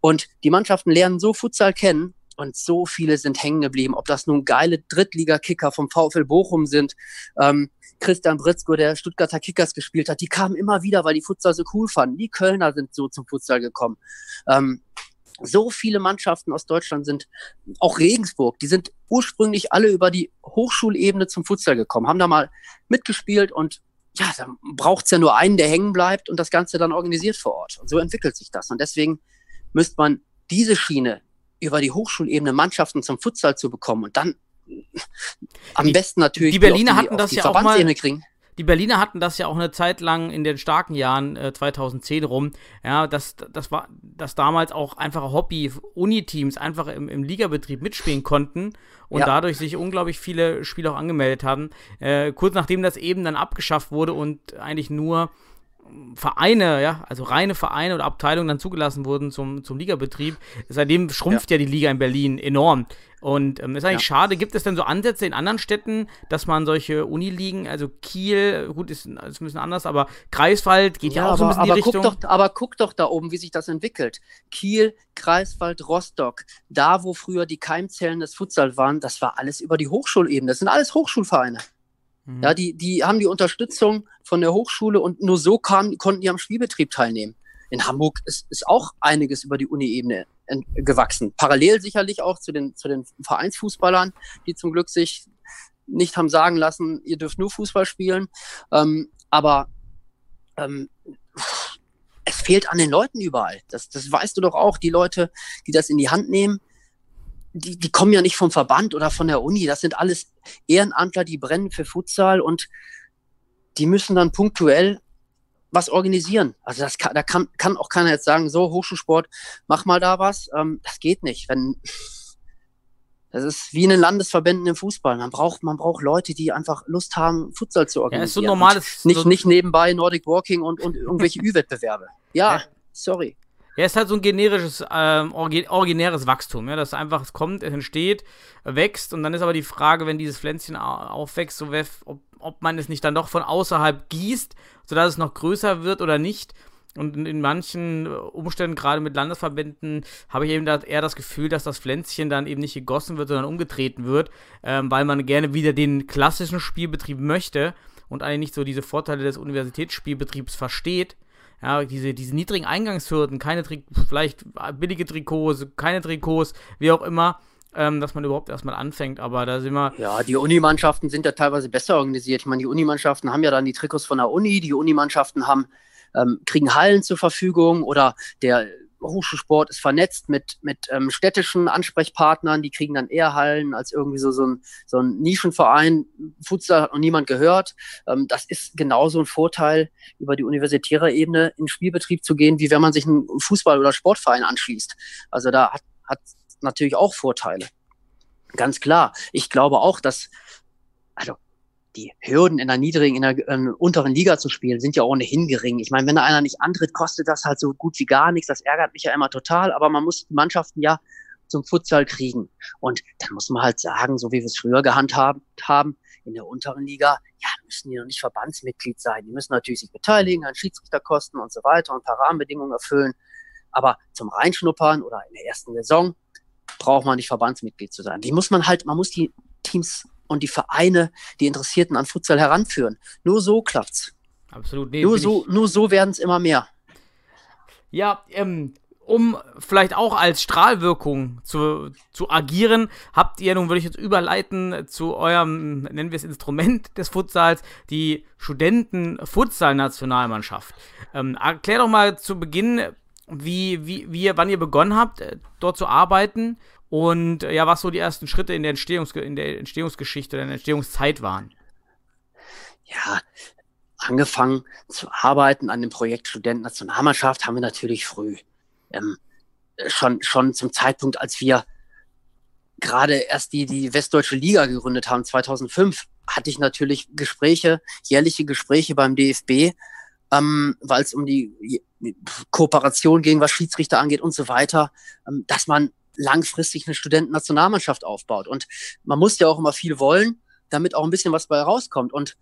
Und die Mannschaften lernen so Futsal kennen und so viele sind hängen geblieben. Ob das nun geile Drittliga-Kicker vom VfL Bochum sind, ähm, Christian Britzko, der Stuttgarter Kickers gespielt hat, die kamen immer wieder, weil die Futsal so cool fanden. Die Kölner sind so zum Futsal gekommen. Ähm, so viele Mannschaften aus Deutschland sind, auch Regensburg, die sind ursprünglich alle über die Hochschulebene zum Futsal gekommen, haben da mal mitgespielt und ja, da braucht es ja nur einen, der hängen bleibt und das Ganze dann organisiert vor Ort. Und so entwickelt sich das. Und deswegen müsste man diese Schiene über die Hochschulebene Mannschaften zum Futsal zu bekommen und dann am Die- besten natürlich die Berliner auf hatten das die ja auch mal- Verbandsebene kriegen. Die Berliner hatten das ja auch eine Zeit lang in den starken Jahren äh, 2010 rum, ja, dass das war, dass damals auch einfache Hobby-Uni-Teams einfach im, im Ligabetrieb mitspielen konnten und Ja. dadurch sich unglaublich viele Spieler auch angemeldet haben. Äh, kurz nachdem das eben dann abgeschafft wurde und eigentlich nur Vereine, ja, also reine Vereine oder Abteilungen dann zugelassen wurden zum, zum Ligabetrieb. Seitdem schrumpft ja. die Liga in Berlin enorm. Und ähm, ist eigentlich Ja. schade. Gibt es denn so Ansätze in anderen Städten, dass man solche Uniligen, also Kiel, gut, ist, ist ein bisschen anders, aber Greifswald geht ja, auch so ein bisschen aber, in die guck Richtung. doch, aber guck doch da oben, wie sich das entwickelt. Kiel, Greifswald, Rostock, da wo früher die Keimzellen des Futsal waren, das war alles über die Hochschulebene. Das sind alles Hochschulvereine. Mhm. Ja, die, die haben die Unterstützung von der Hochschule und nur so kam, konnten die am Spielbetrieb teilnehmen. In Hamburg ist, ist auch einiges über die Uni-Ebene gewachsen. Parallel sicherlich auch zu den, zu den Vereinsfußballern, die zum Glück sich nicht haben sagen lassen, ihr dürft nur Fußball spielen. Ähm, aber ähm, es fehlt an den Leuten überall. Das, das weißt du doch auch. Die Leute, die das in die Hand nehmen, die, die kommen ja nicht vom Verband oder von der Uni. Das sind alles Ehrenamtler, die brennen für Futsal und die müssen dann punktuell was organisieren. Also das kann, da kann, kann auch keiner jetzt sagen, so Hochschulsport, mach mal da was. Ähm, das geht nicht. Wenn das ist wie in den Landesverbänden im Fußball. Man braucht, man braucht Leute, die einfach Lust haben, Futsal zu ja, organisieren. ist so normales. Nicht, so, nicht nebenbei Nordic Walking und, und irgendwelche Ü-Wettbewerbe. Ja, Ja. sorry. Ja, ist halt so ein generisches, ähm, originäres Wachstum, ja, dass einfach, es kommt, es entsteht, wächst und dann ist aber die Frage, wenn dieses Pflänzchen au- aufwächst, so ob, ob man es nicht dann doch von außerhalb gießt, sodass es noch größer wird oder nicht. Und in, in manchen äh, Umständen, gerade mit Landesverbänden, habe ich eben da eher das Gefühl, dass das Pflänzchen dann eben nicht gegossen wird, sondern umgetreten wird, ähm, weil man gerne wieder den klassischen Spielbetrieb möchte und eigentlich nicht so diese Vorteile des Universitätsspielbetriebs versteht. Ja, diese, diese niedrigen Eingangshürden, keine Tri vielleicht billige Trikots, keine Trikots, wie auch immer, ähm, dass man überhaupt erstmal anfängt. Aber da sind wir, Ja, die Unimannschaften sind ja teilweise besser organisiert. Ich meine, die Unimannschaften haben ja dann die Trikots von der Uni, die Unimannschaften haben, ähm, kriegen Hallen zur Verfügung oder der Hochschulsport ist vernetzt mit, mit ähm, städtischen Ansprechpartnern, die kriegen dann eher Hallen als irgendwie so, so, ein, so ein Nischenverein. Futsal hat noch niemand gehört. Ähm, das ist genauso ein Vorteil, über die universitäre Ebene in Spielbetrieb zu gehen, wie wenn man sich einen Fußball- oder Sportverein anschließt. Also da hat, hat natürlich auch Vorteile. Ganz klar. Ich glaube auch, dass, also die Hürden in der niedrigen, in der äh, unteren Liga zu spielen, sind ja ohnehin gering. Ich meine, wenn da einer nicht antritt, kostet das halt so gut wie gar nichts. Das ärgert mich ja immer total, aber man muss die Mannschaften ja zum Futsal kriegen. Und dann muss man halt sagen, so wie wir es früher gehandhabt haben, in der unteren Liga, ja, müssen die noch nicht Verbandsmitglied sein. Die müssen natürlich sich beteiligen an Schiedsrichterkosten und so weiter und ein paar Rahmenbedingungen erfüllen. Aber zum Reinschnuppern oder in der ersten Saison braucht man nicht Verbandsmitglied zu sein. Die muss man halt, man muss die Teams und die Vereine, die Interessierten an Futsal heranführen. Nur so klappt's. absolut, nee, nur so, nur so werden es immer mehr. Ja, ähm, um vielleicht auch als Strahlwirkung zu, zu agieren, habt ihr, nun würde ich jetzt überleiten zu eurem, nennen wir es Instrument des Futsals, die Studenten-Futsal-Nationalmannschaft. Ähm, erklär doch mal zu Beginn, wie, wie, wie ihr, wann ihr begonnen habt, äh, dort zu arbeiten und äh, ja, was so die ersten Schritte in der, Entstehungs in der Entstehungsgeschichte oder in der Entstehungszeit waren. Ja, angefangen zu arbeiten an dem Projekt Studenten-Nationalmannschaft haben wir natürlich früh. Ähm, schon, schon zum Zeitpunkt, als wir gerade erst die, die Westdeutsche Liga gegründet haben, 2005, hatte ich natürlich Gespräche, jährliche Gespräche beim DFB, ähm, weil es um die Kooperation ging, was Schiedsrichter angeht und so weiter, ähm, dass man langfristig eine Studentennationalmannschaft aufbaut. Und man muss ja auch immer viel wollen, damit auch ein bisschen was bei rauskommt. Und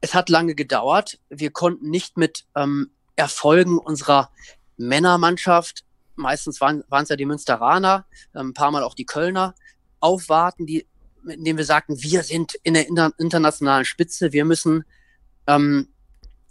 es hat lange gedauert. Wir konnten nicht mit ähm, Erfolgen unserer Männermannschaft, meistens waren es ja die Münsteraner, ähm, ein paar Mal auch die Kölner, aufwarten, die, indem wir sagten, wir sind in der inter internationalen Spitze, wir müssen, ähm,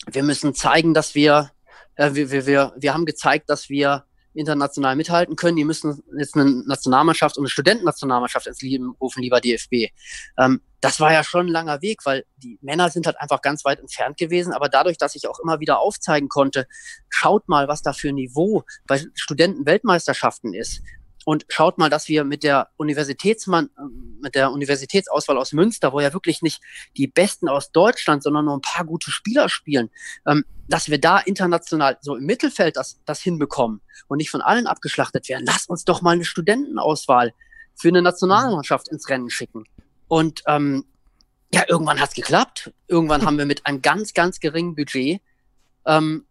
wir müssen zeigen, dass wir, äh, wir, wir, wir, wir haben gezeigt, dass wir international mithalten können. Die müssen jetzt eine Nationalmannschaft und eine Studentennationalmannschaft ins Leben rufen, lieber DFB. Ähm, das war ja schon ein langer Weg, weil die Männer sind halt einfach ganz weit entfernt gewesen. Aber dadurch, dass ich auch immer wieder aufzeigen konnte, schaut mal, was da für ein Niveau bei Studentenweltmeisterschaften ist. Und schaut mal, dass wir mit der Universitätsmann, mit der Universitätsauswahl aus Münster, wo ja wirklich nicht die Besten aus Deutschland, sondern nur ein paar gute Spieler spielen, ähm, dass wir da international so im Mittelfeld das, das hinbekommen und nicht von allen abgeschlachtet werden. Lass uns doch mal eine Studentenauswahl für eine Nationalmannschaft ins Rennen schicken. Und ähm, ja, irgendwann hat's geklappt. Irgendwann haben wir mit einem ganz, ganz geringen Budget ähm,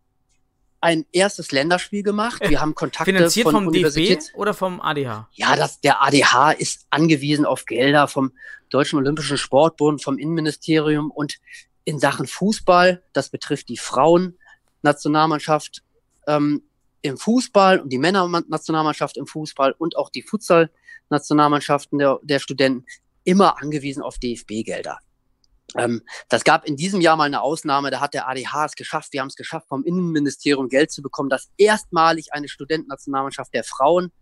ein erstes Länderspiel gemacht. Wir haben Kontakte Finanziert von vom DFB Universitäts oder vom ADH? ja, das, der ADH ist angewiesen auf Gelder vom Deutschen Olympischen Sportbund, vom Innenministerium und in Sachen Fußball, das betrifft die Frauen-Nationalmannschaft ähm, im Fußball und die Männer-Nationalmannschaft im Fußball und auch die Futsal-Nationalmannschaften der, der Studenten immer angewiesen auf DFB-Gelder. Ähm, das gab in diesem Jahr mal eine Ausnahme, da hat der ADH es geschafft, wir haben es geschafft, vom Innenministerium Geld zu bekommen, dass erstmalig eine Studentennationalmannschaft der Frauen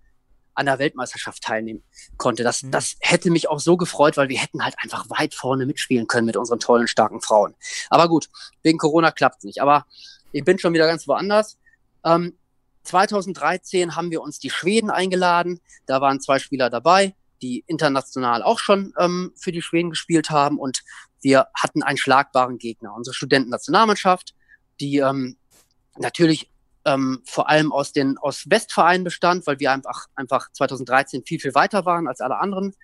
an der Weltmeisterschaft teilnehmen konnte. Das, Mhm. das hätte mich auch so gefreut, weil wir hätten halt einfach weit vorne mitspielen können mit unseren tollen, starken Frauen. Aber gut, wegen Corona klappt es nicht. Aber ich bin schon wieder ganz woanders. Ähm, 2013 haben wir uns die Schweden eingeladen. Da waren zwei Spieler dabei, die international auch schon ähm, für die Schweden gespielt haben. Und wir hatten einen schlagbaren Gegner. Unsere Studentennationalmannschaft, die ähm, natürlich ähm, vor allem aus den aus Westvereinen bestand, weil wir einfach einfach 2013 viel viel weiter waren als alle anderen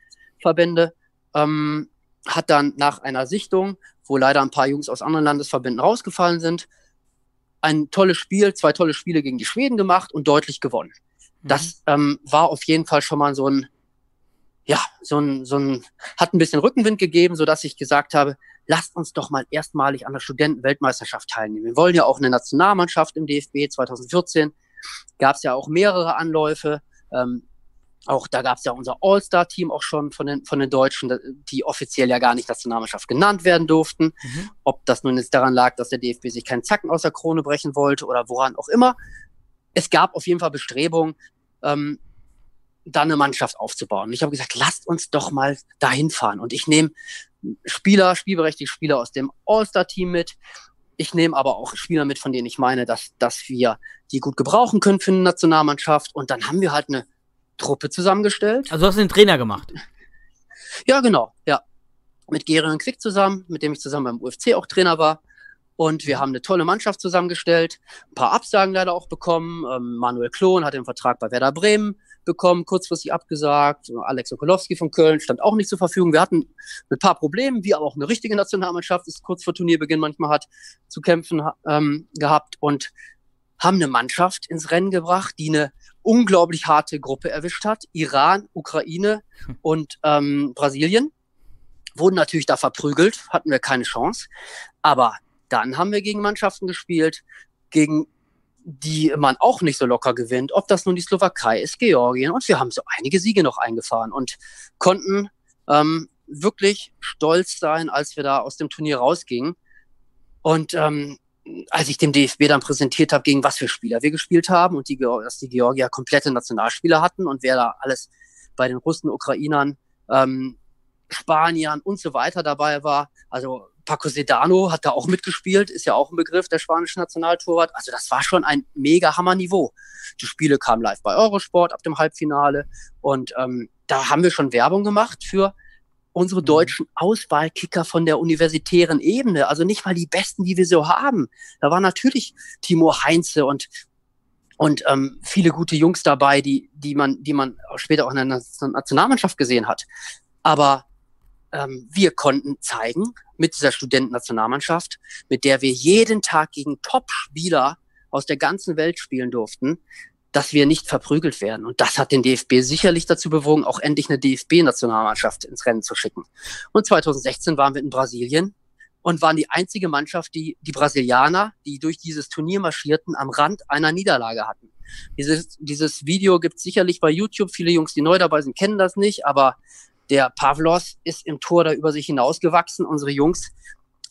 Verbände, ähm, hat dann nach einer Sichtung, wo leider ein paar Jungs aus anderen Landesverbänden rausgefallen sind, ein tolles Spiel, zwei tolle Spiele gegen die Schweden gemacht und deutlich gewonnen. Das ähm, war auf jeden Fall schon mal so ein, ja, so ein, so ein, hat ein bisschen Rückenwind gegeben, so dass ich gesagt habe, lasst uns doch mal erstmalig an der Studentenweltmeisterschaft teilnehmen. Wir wollen ja auch eine Nationalmannschaft im DFB 2014. Gab es ja auch mehrere Anläufe. Ähm, auch da gab es ja unser All-Star-Team auch schon von den, von den Deutschen, die offiziell ja gar nicht Nationalmannschaft genannt werden durften. Mhm. Ob das nun jetzt daran lag, dass der DFB sich keinen Zacken aus der Krone brechen wollte oder woran auch immer. Es gab auf jeden Fall Bestrebungen, ähm, da eine Mannschaft aufzubauen. Und ich habe gesagt, lasst uns doch mal dahin fahren. Und ich nehme Spieler, spielberechtigte Spieler aus dem All-Star-Team mit. Ich nehme aber auch Spieler mit, von denen ich meine, dass, dass wir die gut gebrauchen können für eine Nationalmannschaft. Und dann haben wir halt eine Truppe zusammengestellt. Also du hast den Trainer gemacht. Ja, genau, ja. Mit Gerion Quick zusammen, mit dem ich zusammen beim UFC auch Trainer war. Und wir haben eine tolle Mannschaft zusammengestellt. Ein paar Absagen leider auch bekommen. Ähm, Manuel Klon hat den Vertrag bei Werder Bremen bekommen, kurzfristig abgesagt. Alex Sokolowski von Köln stand auch nicht zur Verfügung. Wir hatten ein paar Probleme, wie aber auch eine richtige Nationalmannschaft es kurz vor Turnierbeginn manchmal hat, zu kämpfen ähm, gehabt und haben eine Mannschaft ins Rennen gebracht, die eine unglaublich harte Gruppe erwischt hat. Iran, Ukraine und ähm, Brasilien wurden natürlich da verprügelt, hatten wir keine Chance. Aber dann haben wir gegen Mannschaften gespielt, gegen die man auch nicht so locker gewinnt, ob das nun die Slowakei ist, Georgien. Und wir haben so einige Siege noch eingefahren und konnten ähm, wirklich stolz sein, als wir da aus dem Turnier rausgingen. Und ähm, als ich dem DFB dann präsentiert habe, gegen was für Spieler wir gespielt haben und die, dass die Georgier komplette Nationalspieler hatten und wer da alles bei den Russen, Ukrainern, ähm, Spaniern und so weiter dabei war. Also Paco Sedano hat da auch mitgespielt, ist ja auch ein Begriff der spanischen Nationaltorwart. Also das war schon ein mega Hammer-Niveau. Die Spiele kamen live bei Eurosport ab dem Halbfinale und ähm, da haben wir schon Werbung gemacht für unsere deutschen Auswahlkicker von der universitären Ebene. Also nicht mal die besten, die wir so haben. Da war natürlich Timo Heinze und und ähm, viele gute Jungs dabei, die die man die man später auch in der Nationalmannschaft gesehen hat. Aber ähm, wir konnten zeigen mit dieser Studentennationalmannschaft, mit der wir jeden Tag gegen Top-Spieler aus der ganzen Welt spielen durften, dass wir nicht verprügelt werden. Und das hat den DFB sicherlich dazu bewogen, auch endlich eine DFB-Nationalmannschaft ins Rennen zu schicken. Und 2016 waren wir in Brasilien und waren die einzige Mannschaft, die die Brasilianer, die durch dieses Turnier marschierten, am Rand einer Niederlage hatten. Dieses, dieses Video gibt sicherlich bei YouTube. Viele Jungs, die neu dabei sind, kennen das nicht, aber der Pavlos ist im Tor da über sich hinausgewachsen. Unsere Jungs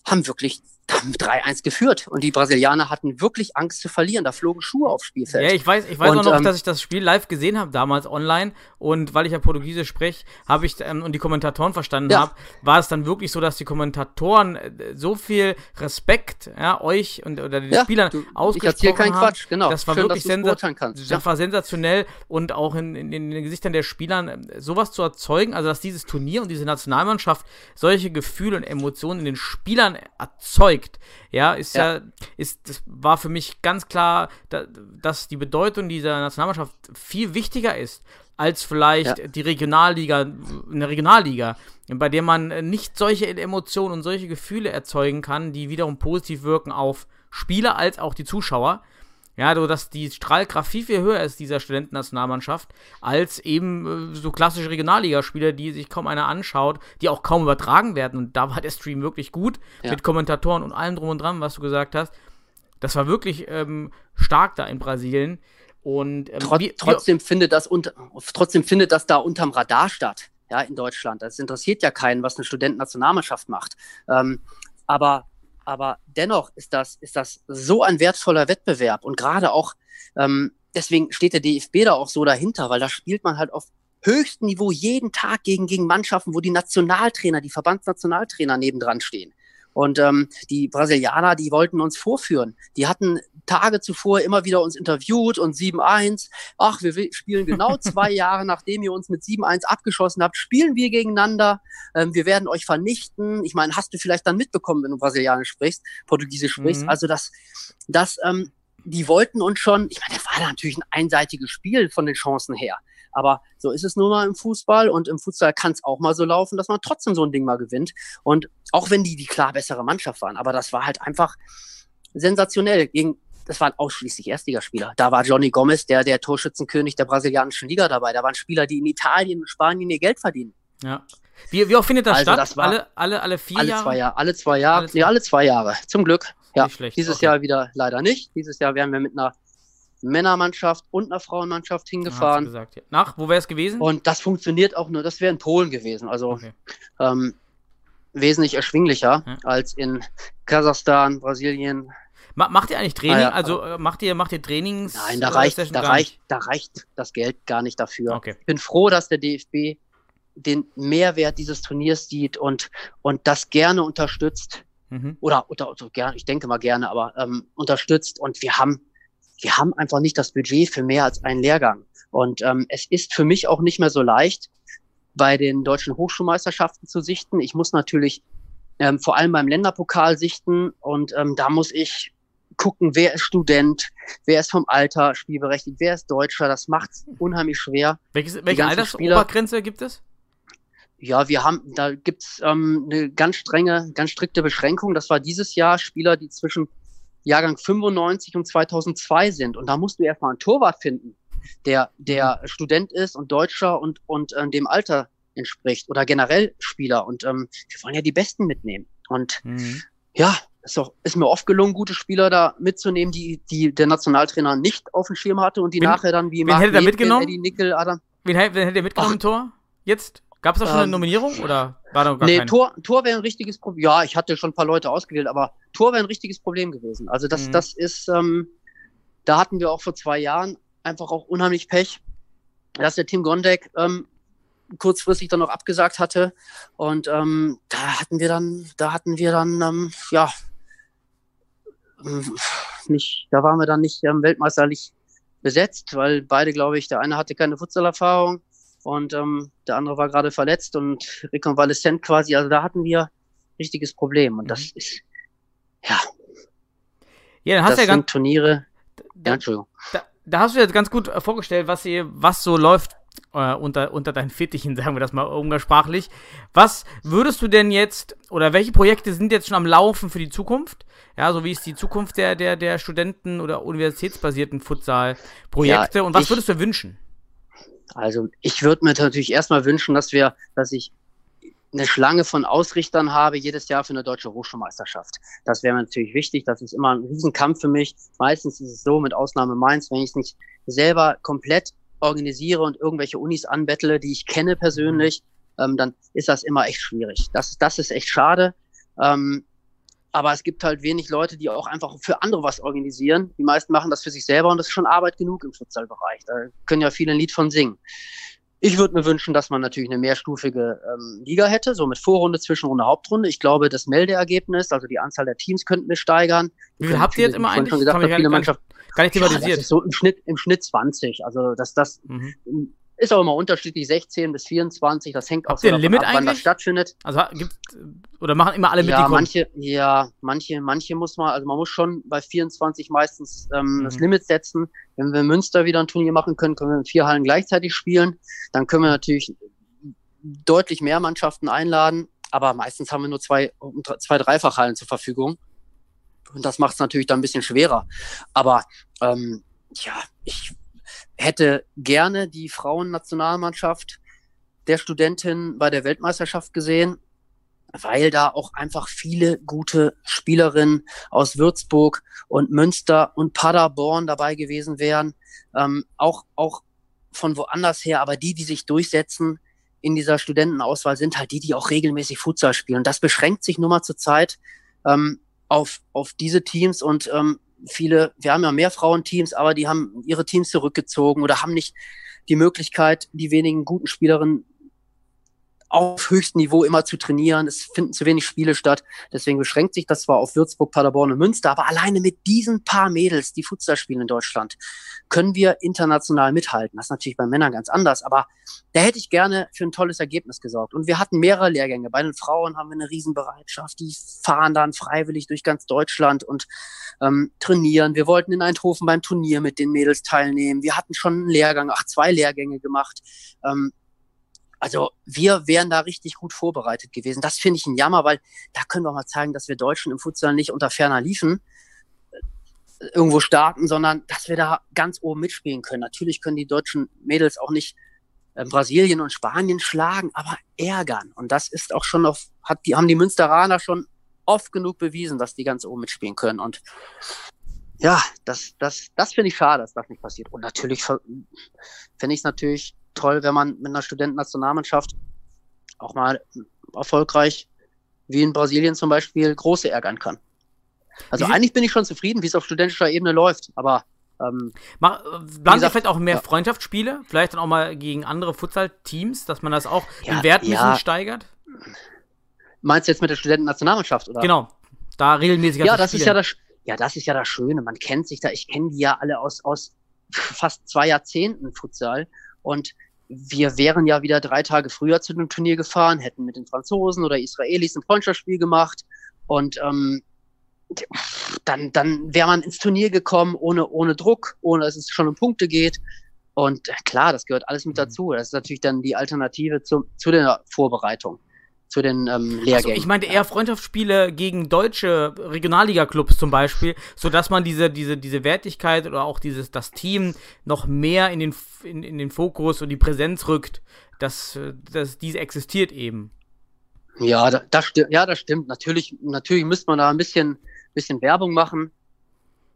haben wirklich 3-1 geführt. Und die Brasilianer hatten wirklich Angst zu verlieren. Da flogen Schuhe aufs Spielfeld. Ja, ich weiß, ich weiß Und, auch noch, ähm, dass ich das Spiel live gesehen habe damals online und weil ich ja Portugiesisch spreche, habe ich ähm, und die Kommentatoren verstanden Ja. habe, war es dann wirklich so, dass die Kommentatoren äh, so viel Respekt ja, euch und oder den Ja, Spielern du- ich ausgesprochen haben. Quatsch, genau. Das war Schön, wirklich sensa das Ja. war sensationell und auch in, in, in den Gesichtern der Spielern äh, sowas zu erzeugen, also dass dieses Turnier und diese Nationalmannschaft solche Gefühle und Emotionen in den Spielern erzeugt, ja, ist ja, Ja. ist, das war für mich ganz klar, da, dass die Bedeutung dieser Nationalmannschaft viel wichtiger ist als vielleicht Ja. die Regionalliga, eine Regionalliga, bei der man nicht solche Emotionen und solche Gefühle erzeugen kann, die wiederum positiv wirken auf Spieler als auch die Zuschauer. Ja, so dass die Strahlkraft viel, viel höher ist dieser Studentennationalmannschaft als eben äh, so klassische Regionalligaspieler, die sich kaum einer anschaut, die auch kaum übertragen werden. Und da war der Stream wirklich gut Ja. mit Kommentatoren und allem drum und dran, was du gesagt hast. Das war wirklich ähm, stark da in Brasilien. Und ähm, Trot, wie- wie- trotzdem, findet das unter, trotzdem findet das da unterm Radar statt, ja, in Deutschland. Das interessiert ja keinen, was eine Studentennationalmannschaft macht. Ähm, aber, aber dennoch ist das, ist das so ein wertvoller Wettbewerb und gerade auch, ähm, deswegen steht der DFB da auch so dahinter, weil da spielt man halt auf höchstem Niveau jeden Tag gegen, gegen Mannschaften, wo die Nationaltrainer, die Verbandsnationaltrainer nebendran stehen. Und ähm, die Brasilianer, die wollten uns vorführen. Die hatten Tage zuvor immer wieder uns interviewt und 7-1. Ach, wir spielen genau zwei Jahre, nachdem ihr uns mit 7-1 abgeschossen habt, spielen wir gegeneinander. Ähm, wir werden euch vernichten. Ich meine, hast du vielleicht dann mitbekommen, wenn du Brasilianisch sprichst, Portugiesisch sprichst. Mhm. Also das, das, ähm, die wollten uns schon, ich meine, das war natürlich ein einseitiges Spiel von den Chancen her. Aber so ist es nun mal im Fußball und im Fußball kann es auch mal so laufen, dass man trotzdem so ein Ding mal gewinnt. Und auch wenn die die klar bessere Mannschaft waren, aber das war halt einfach sensationell gegen das waren ausschließlich Erstligaspieler. Da war Johnny Gomez, der, der Torschützenkönig der brasilianischen Liga dabei. Da waren Spieler, die in Italien und Spanien ihr Geld verdienen. ja. Wie, wie oft findet das Also statt? das war- alle, alle, alle vier Alle Jahre? zwei Jahre, alle zwei Jahre, Alle zwei- nee, alle zwei Jahre. Zum Glück. Ja. Nicht schlecht, Dieses okay. Jahr wieder leider nicht. Dieses Jahr werden wir mit einer Männermannschaft und einer Frauenmannschaft Ah, hingefahren. gesagt, ja. Nach, wo wäre es gewesen? Und das funktioniert auch nur, das wäre in Polen gewesen. Also okay. ähm, wesentlich erschwinglicher Ja. als in Kasachstan, Brasilien. Ma macht ihr eigentlich Training? Ah, ja. Also äh, macht ihr, macht ihr Trainings? Nein, da reicht, da reicht, da reicht das Geld gar nicht dafür. Okay. Ich bin froh, dass der DFB den Mehrwert dieses Turniers sieht und, und das gerne unterstützt. Mhm. Oder, oder, oder gerne, ich denke mal gerne, aber ähm, unterstützt. Und wir haben, wir haben einfach nicht das Budget für mehr als einen Lehrgang. Und ähm, es ist für mich auch nicht mehr so leicht, bei den deutschen Hochschulmeisterschaften zu sichten. Ich muss natürlich ähm, vor allem beim Länderpokal sichten und ähm, da muss ich gucken, wer ist Student, wer ist vom Alter spielberechtigt, wer ist Deutscher. Das macht es unheimlich schwer. Welches, welche Altersobergrenze gibt es? Ja, wir haben, da gibt's ähm, eine ganz strenge, ganz strikte Beschränkung. Das war dieses Jahr Spieler, die zwischen Jahrgang 95 und 2002 sind. Und da musst du erstmal einen Torwart finden, der, der Student ist und Deutscher und, und ähm, dem Alter entspricht. Oder generell Spieler. Und ähm, wir wollen ja die Besten mitnehmen. Und Mhm. ja, ist, doch, ist mir oft gelungen, gute Spieler da mitzunehmen, die, die der Nationaltrainer nicht auf dem Schirm hatte und die Wen- nachher dann wie wen Marc hätte er mitgenommen? Eddie Nickel, Adam. Wen, wen hättet ihr mitgenommen im Tor? Jetzt? Gab es da schon eine Ähm, Nominierung oder war da gar Nee, keine? Tor, Tor wäre ein richtiges Problem. Ja, ich hatte schon ein paar Leute ausgewählt, aber Tor wäre ein richtiges Problem gewesen. Also das, Mhm. das ist, ähm, da hatten wir auch vor zwei Jahren einfach auch unheimlich Pech, dass der Tim Gondek ähm, kurzfristig dann noch abgesagt hatte. Und ähm, da hatten wir dann, da hatten wir dann, ähm, ja, ähm, nicht, da waren wir dann nicht ähm, weltmeisterlich besetzt, weil beide, glaube ich, der eine hatte keine Futsalerfahrung und ähm, der andere war gerade verletzt und rekonvaleszent quasi. Also da hatten wir richtiges Problem und das ist, ja, ja, dann hast das du ja ganz, sind Turniere. Ja, da, Entschuldigung. da, da hast du jetzt ganz gut äh, vorgestellt, was ihr, was so läuft äh, unter, unter deinen Fittichen, sagen wir das mal umgangssprachlich. Was würdest du denn jetzt, oder welche Projekte sind jetzt schon am Laufen für die Zukunft? Ja, so wie ist die Zukunft der, der, der Studenten- oder universitätsbasierten Futsal-Projekte? Ja, Und was ich- würdest du wünschen? Also ich würde mir natürlich erstmal wünschen, dass wir, dass ich eine Schlange von Ausrichtern habe, jedes Jahr für eine deutsche Hochschulmeisterschaft. Das wäre mir natürlich wichtig. Das ist immer ein Riesenkampf für mich. Meistens ist es so, mit Ausnahme Mainz, wenn ich es nicht selber komplett organisiere und irgendwelche Unis anbettle, die ich kenne persönlich, ähm, dann ist das immer echt schwierig. Das, das ist echt schade. Ähm, aber es gibt halt wenig Leute, die auch einfach für andere was organisieren. Die meisten machen das für sich selber und das ist schon Arbeit genug im Futsalbereich. Da können ja viele ein Lied von singen. Ich würde mir wünschen, dass man natürlich eine mehrstufige ähm, Liga hätte, so mit Vorrunde, Zwischenrunde, Hauptrunde. Ich glaube, das Meldeergebnis, also die Anzahl der Teams, könnten wir steigern. Wie viel habt ihr jetzt immer eigentlich? Schon gesagt, Kann viele gar, nicht, Mannschaften, gar nicht ja, thematisiert. ist so im Schnitt, im Schnitt 20. Also das, das Mhm. Ist auch immer unterschiedlich, 16 bis 24. Das hängt auch Habt ein davon Limit ab, wann das eigentlich? stattfindet. Also gibt oder machen immer alle mit, die ja, manche, ja, manche, manche muss man, also man muss schon bei 24 meistens ähm, Mhm. das Limit setzen. Wenn wir in Münster wieder ein Turnier machen können, können wir in vier Hallen gleichzeitig spielen. Dann können wir natürlich deutlich mehr Mannschaften einladen, aber meistens haben wir nur zwei, zwei Dreifachhallen zur Verfügung. Und das macht es natürlich dann ein bisschen schwerer. Aber ähm, ja, ich hätte gerne die Frauennationalmannschaft der Studentin bei der Weltmeisterschaft gesehen, weil da auch einfach viele gute Spielerinnen aus Würzburg und Münster und Paderborn dabei gewesen wären. Ähm, auch, auch von woanders her, aber die, die sich durchsetzen in dieser Studentenauswahl, sind halt die, die auch regelmäßig Futsal spielen. Das beschränkt sich nur mal zur Zeit ähm, auf, auf diese Teams und ähm, viele, wir haben ja mehr Frauenteams, aber die haben ihre Teams zurückgezogen oder haben nicht die Möglichkeit, die wenigen guten Spielerinnen auf höchstem Niveau immer zu trainieren. Es finden zu wenig Spiele statt. Deswegen beschränkt sich das zwar auf Würzburg, Paderborn und Münster, aber alleine mit diesen paar Mädels, die Futsal spielen in Deutschland, können wir international mithalten. Das ist natürlich bei Männern ganz anders, aber da hätte ich gerne für ein tolles Ergebnis gesorgt. Und wir hatten mehrere Lehrgänge. Bei den Frauen haben wir eine Riesenbereitschaft. Die fahren dann freiwillig durch ganz Deutschland und ähm, trainieren. Wir wollten in Eindhoven beim Turnier mit den Mädels teilnehmen. Wir hatten schon einen Lehrgang, ach, zwei Lehrgänge gemacht. Ähm, also wir wären da richtig gut vorbereitet gewesen. Das finde ich ein Jammer, weil da können wir mal zeigen, dass wir Deutschen im Futsal nicht unter ferner Liefen äh, irgendwo starten, sondern dass wir da ganz oben mitspielen können. Natürlich können die deutschen Mädels auch nicht äh, Brasilien und Spanien schlagen, aber ärgern. Und das ist auch schon auf, hat die, haben die Münsteraner schon oft genug bewiesen, dass die ganz oben mitspielen können. Und ja, das, das, das finde ich schade, dass das nicht passiert. Und natürlich finde ich es natürlich toll, wenn man mit einer Studentennationalmannschaft auch mal erfolgreich, wie in Brasilien zum Beispiel, große ärgern kann. Also eigentlich bin ich schon zufrieden, wie es auf studentischer Ebene läuft, aber ähm, Mach, äh, planen Sie vielleicht auch mehr ja. Freundschaftsspiele? Vielleicht dann auch mal gegen andere Futsal-Teams, dass man das auch Ja, im Wert ein bisschen ja. steigert? meinst du jetzt mit der Studentennationalmannschaft oder? Genau. Da regelmäßig Ja, das ist ja das, ja, das ist ja das Schöne. Man kennt sich da. Ich kenne die ja alle aus, aus fast zwei Jahrzehnten Futsal. Und wir wären ja wieder drei Tage früher zu dem Turnier gefahren, hätten mit den Franzosen oder Israelis ein Freundschaftsspiel gemacht. Und ähm, dann, dann wäre man ins Turnier gekommen, ohne, ohne Druck, ohne dass es schon um Punkte geht. Und äh, klar, das gehört alles mit Mhm. dazu. Das ist natürlich dann die Alternative zu, zu der Vorbereitung, zu den ähm, Also Lehrgängen. ich meinte eher Freundschaftsspiele gegen deutsche Regionalliga-Clubs zum Beispiel, sodass man diese, diese, diese Wertigkeit oder auch dieses, das Team noch mehr in den, in, in den Fokus und die Präsenz rückt, dass, dass diese existiert eben. Ja, da, das stimmt. Ja, das stimmt. Natürlich, natürlich müsste man da ein bisschen, bisschen Werbung machen.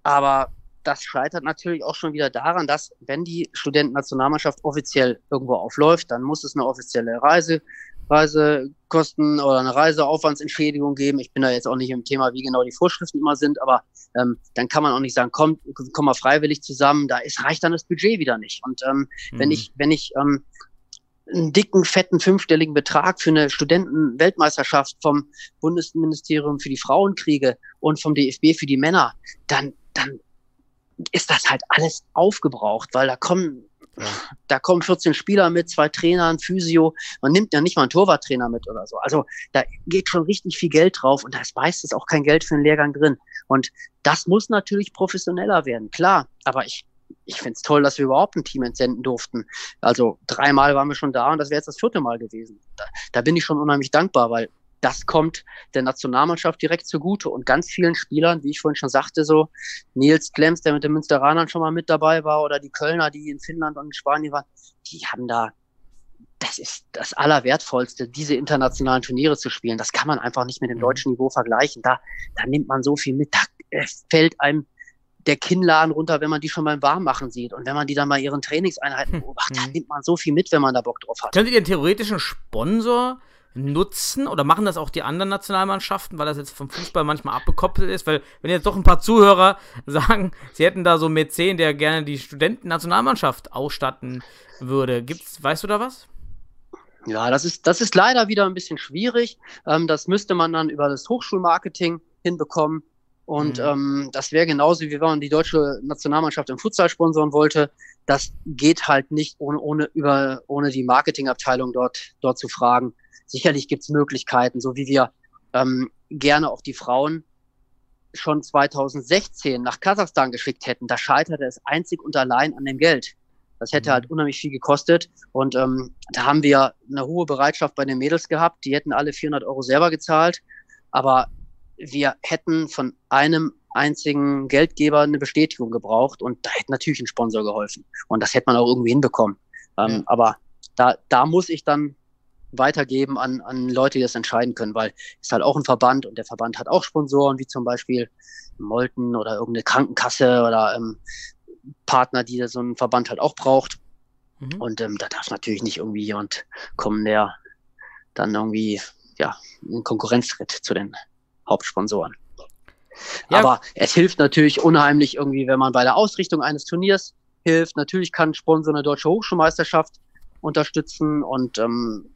Aber das scheitert natürlich auch schon wieder daran, dass, wenn die Studentennationalmannschaft offiziell irgendwo aufläuft, dann muss es eine offizielle Reise, Reisekosten oder eine Reiseaufwandsentschädigung geben. Ich bin da jetzt auch nicht im Thema, wie genau die Vorschriften immer sind, aber ähm, dann kann man auch nicht sagen, komm, komm mal freiwillig zusammen. Da ist, reicht dann das Budget wieder nicht. Und ähm, wenn Mhm. ich, wenn ich ähm, einen dicken, fetten, fünfstelligen Betrag für eine Studentenweltmeisterschaft vom Bundesministerium für die Frauen kriege und vom DFB für die Männer, dann, dann ist das halt alles aufgebraucht, weil da kommen, da kommen 14 Spieler mit, zwei Trainern, Physio. Man nimmt ja nicht mal einen Torwarttrainer mit oder so. Also da geht schon richtig viel Geld drauf und da ist meistens auch kein Geld für einen Lehrgang drin. Und das muss natürlich professioneller werden, klar. Aber ich, ich finde es toll, dass wir überhaupt ein Team entsenden durften. Also dreimal waren wir schon da und das wäre jetzt das vierte Mal gewesen. Da, da bin ich schon unheimlich dankbar, weil das kommt der Nationalmannschaft direkt zugute und ganz vielen Spielern, wie ich vorhin schon sagte, so Nils Klemms, der mit den Münsteranern schon mal mit dabei war, oder die Kölner, die in Finnland und in Spanien waren, die haben da, das ist das Allerwertvollste, diese internationalen Turniere zu spielen. Das kann man einfach nicht mit dem Mhm. deutschen Niveau vergleichen. Da, da nimmt man so viel mit, da äh, fällt einem der Kinnladen runter, wenn man die schon beim Warmmachen sieht. Und wenn man die dann bei ihren Trainingseinheiten Hm, beobachtet, da hm. nimmt man so viel mit, wenn man da Bock drauf hat. Könntet ihr einen theoretischen Sponsor nutzen oder machen das auch die anderen Nationalmannschaften, weil das jetzt vom Fußball manchmal abgekoppelt ist? Weil, wenn jetzt doch ein paar Zuhörer sagen, sie hätten da so einen Mäzen, der gerne die Studenten-Nationalmannschaft ausstatten würde, gibt's, weißt du da was? Ja, das ist, das ist leider wieder ein bisschen schwierig. Ähm, das müsste man dann über das Hochschulmarketing hinbekommen. Und mhm. ähm, das wäre genauso, wie wenn man die deutsche Nationalmannschaft im Futsal sponsoren wollte. Das geht halt nicht ohne, ohne, über, ohne die Marketingabteilung dort, dort zu fragen. Sicherlich gibt's Möglichkeiten, so wie wir ähm, gerne auch die Frauen schon 2016 nach Kasachstan geschickt hätten. Da scheiterte es einzig und allein an dem Geld. Das hätte mhm. halt unheimlich viel gekostet. Und ähm, da haben wir eine hohe Bereitschaft bei den Mädels gehabt. Die hätten alle 400 Euro selber gezahlt. Aber wir hätten von einem einzigen Geldgeber eine Bestätigung gebraucht und da hätte natürlich ein Sponsor geholfen. Und das hätte man auch irgendwie hinbekommen. Ähm, ja. Aber da, da muss ich dann weitergeben an, an Leute, die das entscheiden können, weil es ist halt auch ein Verband und der Verband hat auch Sponsoren, wie zum Beispiel Molten oder irgendeine Krankenkasse oder ähm, Partner, die so ein Verband halt auch braucht. Mhm. Und ähm, da darf natürlich nicht irgendwie jemand kommen, der dann irgendwie ja in Konkurrenz tritt zu den Hauptsponsoren. Ja. Aber es hilft natürlich unheimlich irgendwie, wenn man bei der Ausrichtung eines Turniers hilft. Natürlich kann Sponsor eine deutsche Hochschulmeisterschaft unterstützen und ähm,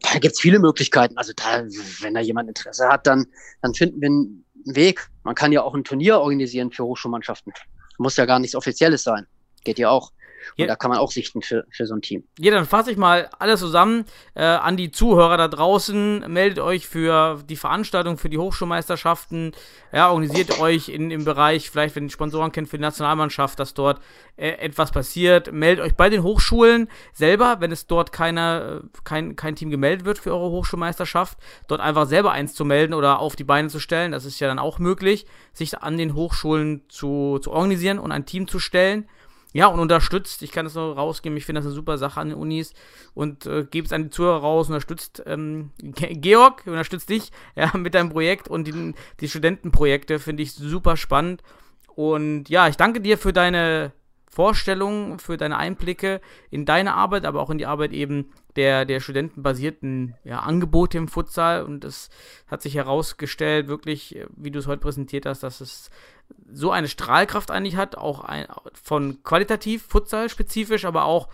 da gibt es viele Möglichkeiten. Also da, wenn da jemand Interesse hat, dann, dann finden wir einen Weg. Man kann ja auch ein Turnier organisieren für Hochschulmannschaften. Muss ja gar nichts Offizielles sein. Geht ja auch. Und da kann man auch sichten für, für so ein Team. Ja, dann fasse ich mal alles zusammen äh, an die Zuhörer da draußen. Meldet euch für die Veranstaltung, für die Hochschulmeisterschaften. Ja, organisiert euch in, im Bereich, vielleicht wenn ihr Sponsoren kennt für die Nationalmannschaft, dass dort äh, etwas passiert. Meldet euch bei den Hochschulen selber, wenn es dort keine, kein, kein Team gemeldet wird für eure Hochschulmeisterschaft, dort einfach selber eins zu melden oder auf die Beine zu stellen. Das ist ja dann auch möglich, sich an den Hochschulen zu, zu organisieren und ein Team zu stellen. Ja, und unterstützt, ich kann das nur rausgeben, ich finde das eine super Sache an den Unis und äh, gebe es an die Zuhörer raus, unterstützt ähm, Georg, unterstützt dich ja, mit deinem Projekt und die, die Studentenprojekte finde ich super spannend. Und ja, ich danke dir für deine Vorstellungen, für deine Einblicke in deine Arbeit, aber auch in die Arbeit eben der, der studentenbasierten ja, Angebote im Futsal. Und es hat sich herausgestellt, wirklich, wie du es heute präsentiert hast, dass es so eine Strahlkraft eigentlich hat, auch ein, von qualitativ Futsal spezifisch, aber auch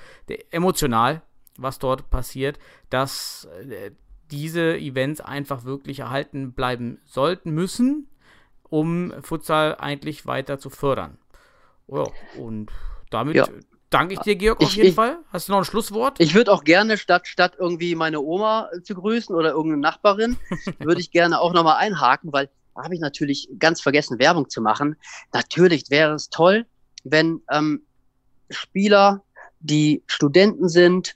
emotional, was dort passiert, dass äh, diese Events einfach wirklich erhalten bleiben sollten müssen, um Futsal eigentlich weiter zu fördern. Ja, und damit ja. danke ich dir, Georg, auf ich, jeden ich, Fall. Hast du noch ein Schlusswort? Ich würde auch gerne, statt, statt irgendwie meine Oma zu grüßen oder irgendeine Nachbarin, würde ich gerne auch nochmal einhaken, weil habe ich natürlich ganz vergessen, Werbung zu machen. Natürlich wäre es toll, wenn ähm, Spieler, die Studenten sind,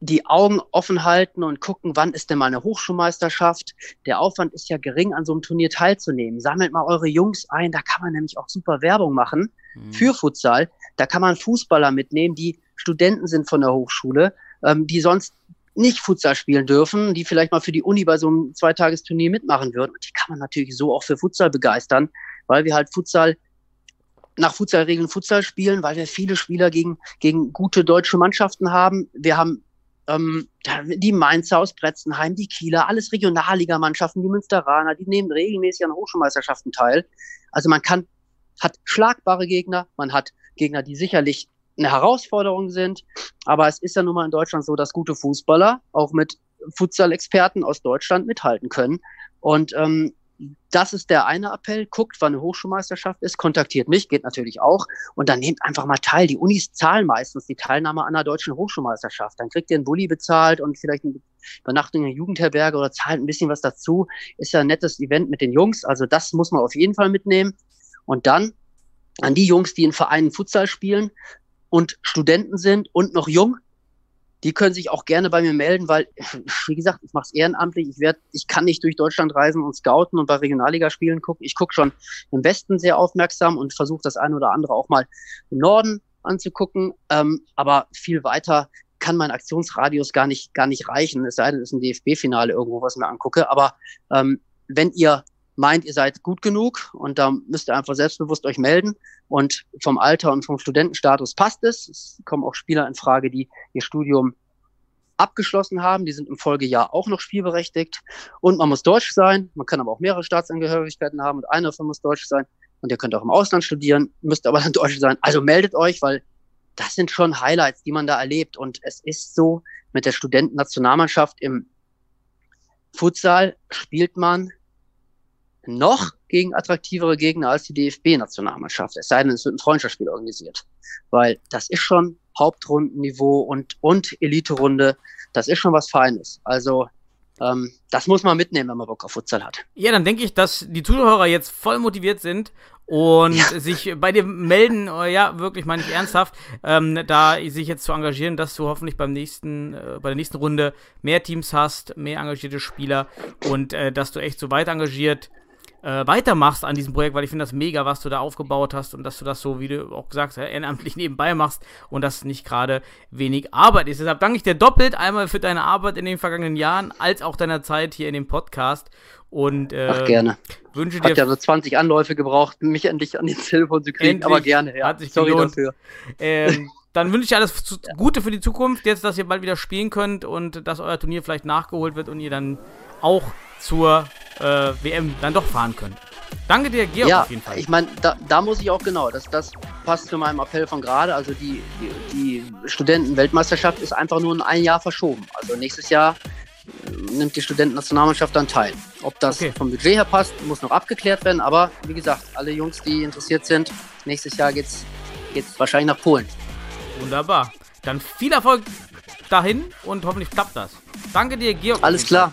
die Augen offen halten und gucken, wann ist denn mal eine Hochschulmeisterschaft. Der Aufwand ist ja gering, an so einem Turnier teilzunehmen. Sammelt mal eure Jungs ein, da kann man nämlich auch super Werbung machen mhm. für Futsal. Da kann man Fußballer mitnehmen, die Studenten sind von der Hochschule, ähm, die sonst nicht Futsal spielen dürfen, die vielleicht mal für die Uni bei so einem Zweitagesturnier mitmachen würden. Und die kann man natürlich so auch für Futsal begeistern, weil wir halt Futsal nach Futsalregeln Futsal spielen, weil wir viele Spieler gegen, gegen gute deutsche Mannschaften haben. Wir haben ähm, die Mainzer aus Bretzenheim, die Kieler, alles Regionalligamannschaften, die Münsteraner, die nehmen regelmäßig an Hochschulmeisterschaften teil. Also man kann, hat schlagbare Gegner, man hat Gegner, die sicherlich eine Herausforderung sind. Aber es ist ja nun mal in Deutschland so, dass gute Fußballer auch mit Futsal-Experten aus Deutschland mithalten können. Und ähm, das ist der eine Appell. Guckt, wann eine Hochschulmeisterschaft ist, kontaktiert mich, geht natürlich auch. Und dann nehmt einfach mal teil. Die Unis zahlen meistens die Teilnahme an einer deutschen Hochschulmeisterschaft. Dann kriegt ihr einen Bulli bezahlt und vielleicht eine Übernachtung in der Jugendherberge oder zahlt ein bisschen was dazu. Ist ja ein nettes Event mit den Jungs. Also das muss man auf jeden Fall mitnehmen. Und dann an die Jungs, die in Vereinen Futsal spielen, und Studenten sind und noch jung, die können sich auch gerne bei mir melden, weil, wie gesagt, ich mache es ehrenamtlich. Ich werde, ich kann nicht durch Deutschland reisen und scouten und bei Regionalligaspielen gucken. Ich gucke schon im Westen sehr aufmerksam und versuche das eine oder andere auch mal im Norden anzugucken. Ähm, aber viel weiter kann mein Aktionsradius gar nicht, gar nicht reichen. Es sei denn, es ist ein DFB-Finale irgendwo, was ich mir angucke. Aber ähm, wenn ihr meint, ihr seid gut genug und da müsst ihr einfach selbstbewusst euch melden. Und vom Alter und vom Studentenstatus passt es. Es kommen auch Spieler in Frage, die ihr Studium abgeschlossen haben. Die sind im Folgejahr auch noch spielberechtigt. Und man muss Deutsch sein. Man kann aber auch mehrere Staatsangehörigkeiten haben und eine davon muss Deutsch sein. Und ihr könnt auch im Ausland studieren, müsst aber dann Deutsch sein. Also meldet euch, weil das sind schon Highlights, die man da erlebt. Und es ist so, mit der Studentennationalmannschaft im Futsal spielt man noch gegen attraktivere Gegner als die DFB-Nationalmannschaft. Es sei denn, es wird ein Freundschaftsspiel organisiert. Weil das ist schon Hauptrundenniveau und, und Elite-Runde. Das ist schon was Feines. Also, ähm, das muss man mitnehmen, wenn man Bock auf Futsal hat. Ja, dann denke ich, dass die Zuhörer jetzt voll motiviert sind und ja. sich bei dir melden, oh ja, wirklich meine ich ernsthaft, ähm, da sich jetzt zu engagieren, dass du hoffentlich beim nächsten, äh, bei der nächsten Runde mehr Teams hast, mehr engagierte Spieler und äh, dass du echt so weit engagiert äh, weitermachst an diesem Projekt, weil ich finde das mega, was du da aufgebaut hast und dass du das so, wie du auch gesagt hast, ehrenamtlich nebenbei machst und das nicht gerade wenig Arbeit ist. Deshalb danke ich dir doppelt einmal für deine Arbeit in den vergangenen Jahren, als auch deiner Zeit hier in dem Podcast. Und äh, Ach, gerne. wünsche dir. Hat ja so 20 Anläufe gebraucht, mich endlich an den Telefon zu kriegen, aber gerne, ja. Hat sich Sorry gelohnt. dafür. Ähm, dann wünsche ich dir alles zu, Gute für die Zukunft, jetzt, dass ihr bald wieder spielen könnt und dass euer Turnier vielleicht nachgeholt wird und ihr dann auch zur äh, WM dann doch fahren könnt. Danke dir, Georg, ja, auf jeden Fall. ich meine, da, da muss ich auch genau, das, das passt zu meinem Appell von gerade. Also die, die, die Studenten-Weltmeisterschaft ist einfach nur in ein Jahr verschoben. Also nächstes Jahr äh, nimmt die Studentennationalmannschaft dann teil. Ob das Okay. vom Budget her passt, muss noch abgeklärt werden. Aber wie gesagt, alle Jungs, die interessiert sind, nächstes Jahr geht's, geht's wahrscheinlich nach Polen. Wunderbar. Dann viel Erfolg dahin und hoffentlich klappt das. Danke dir, Georg. Alles klar.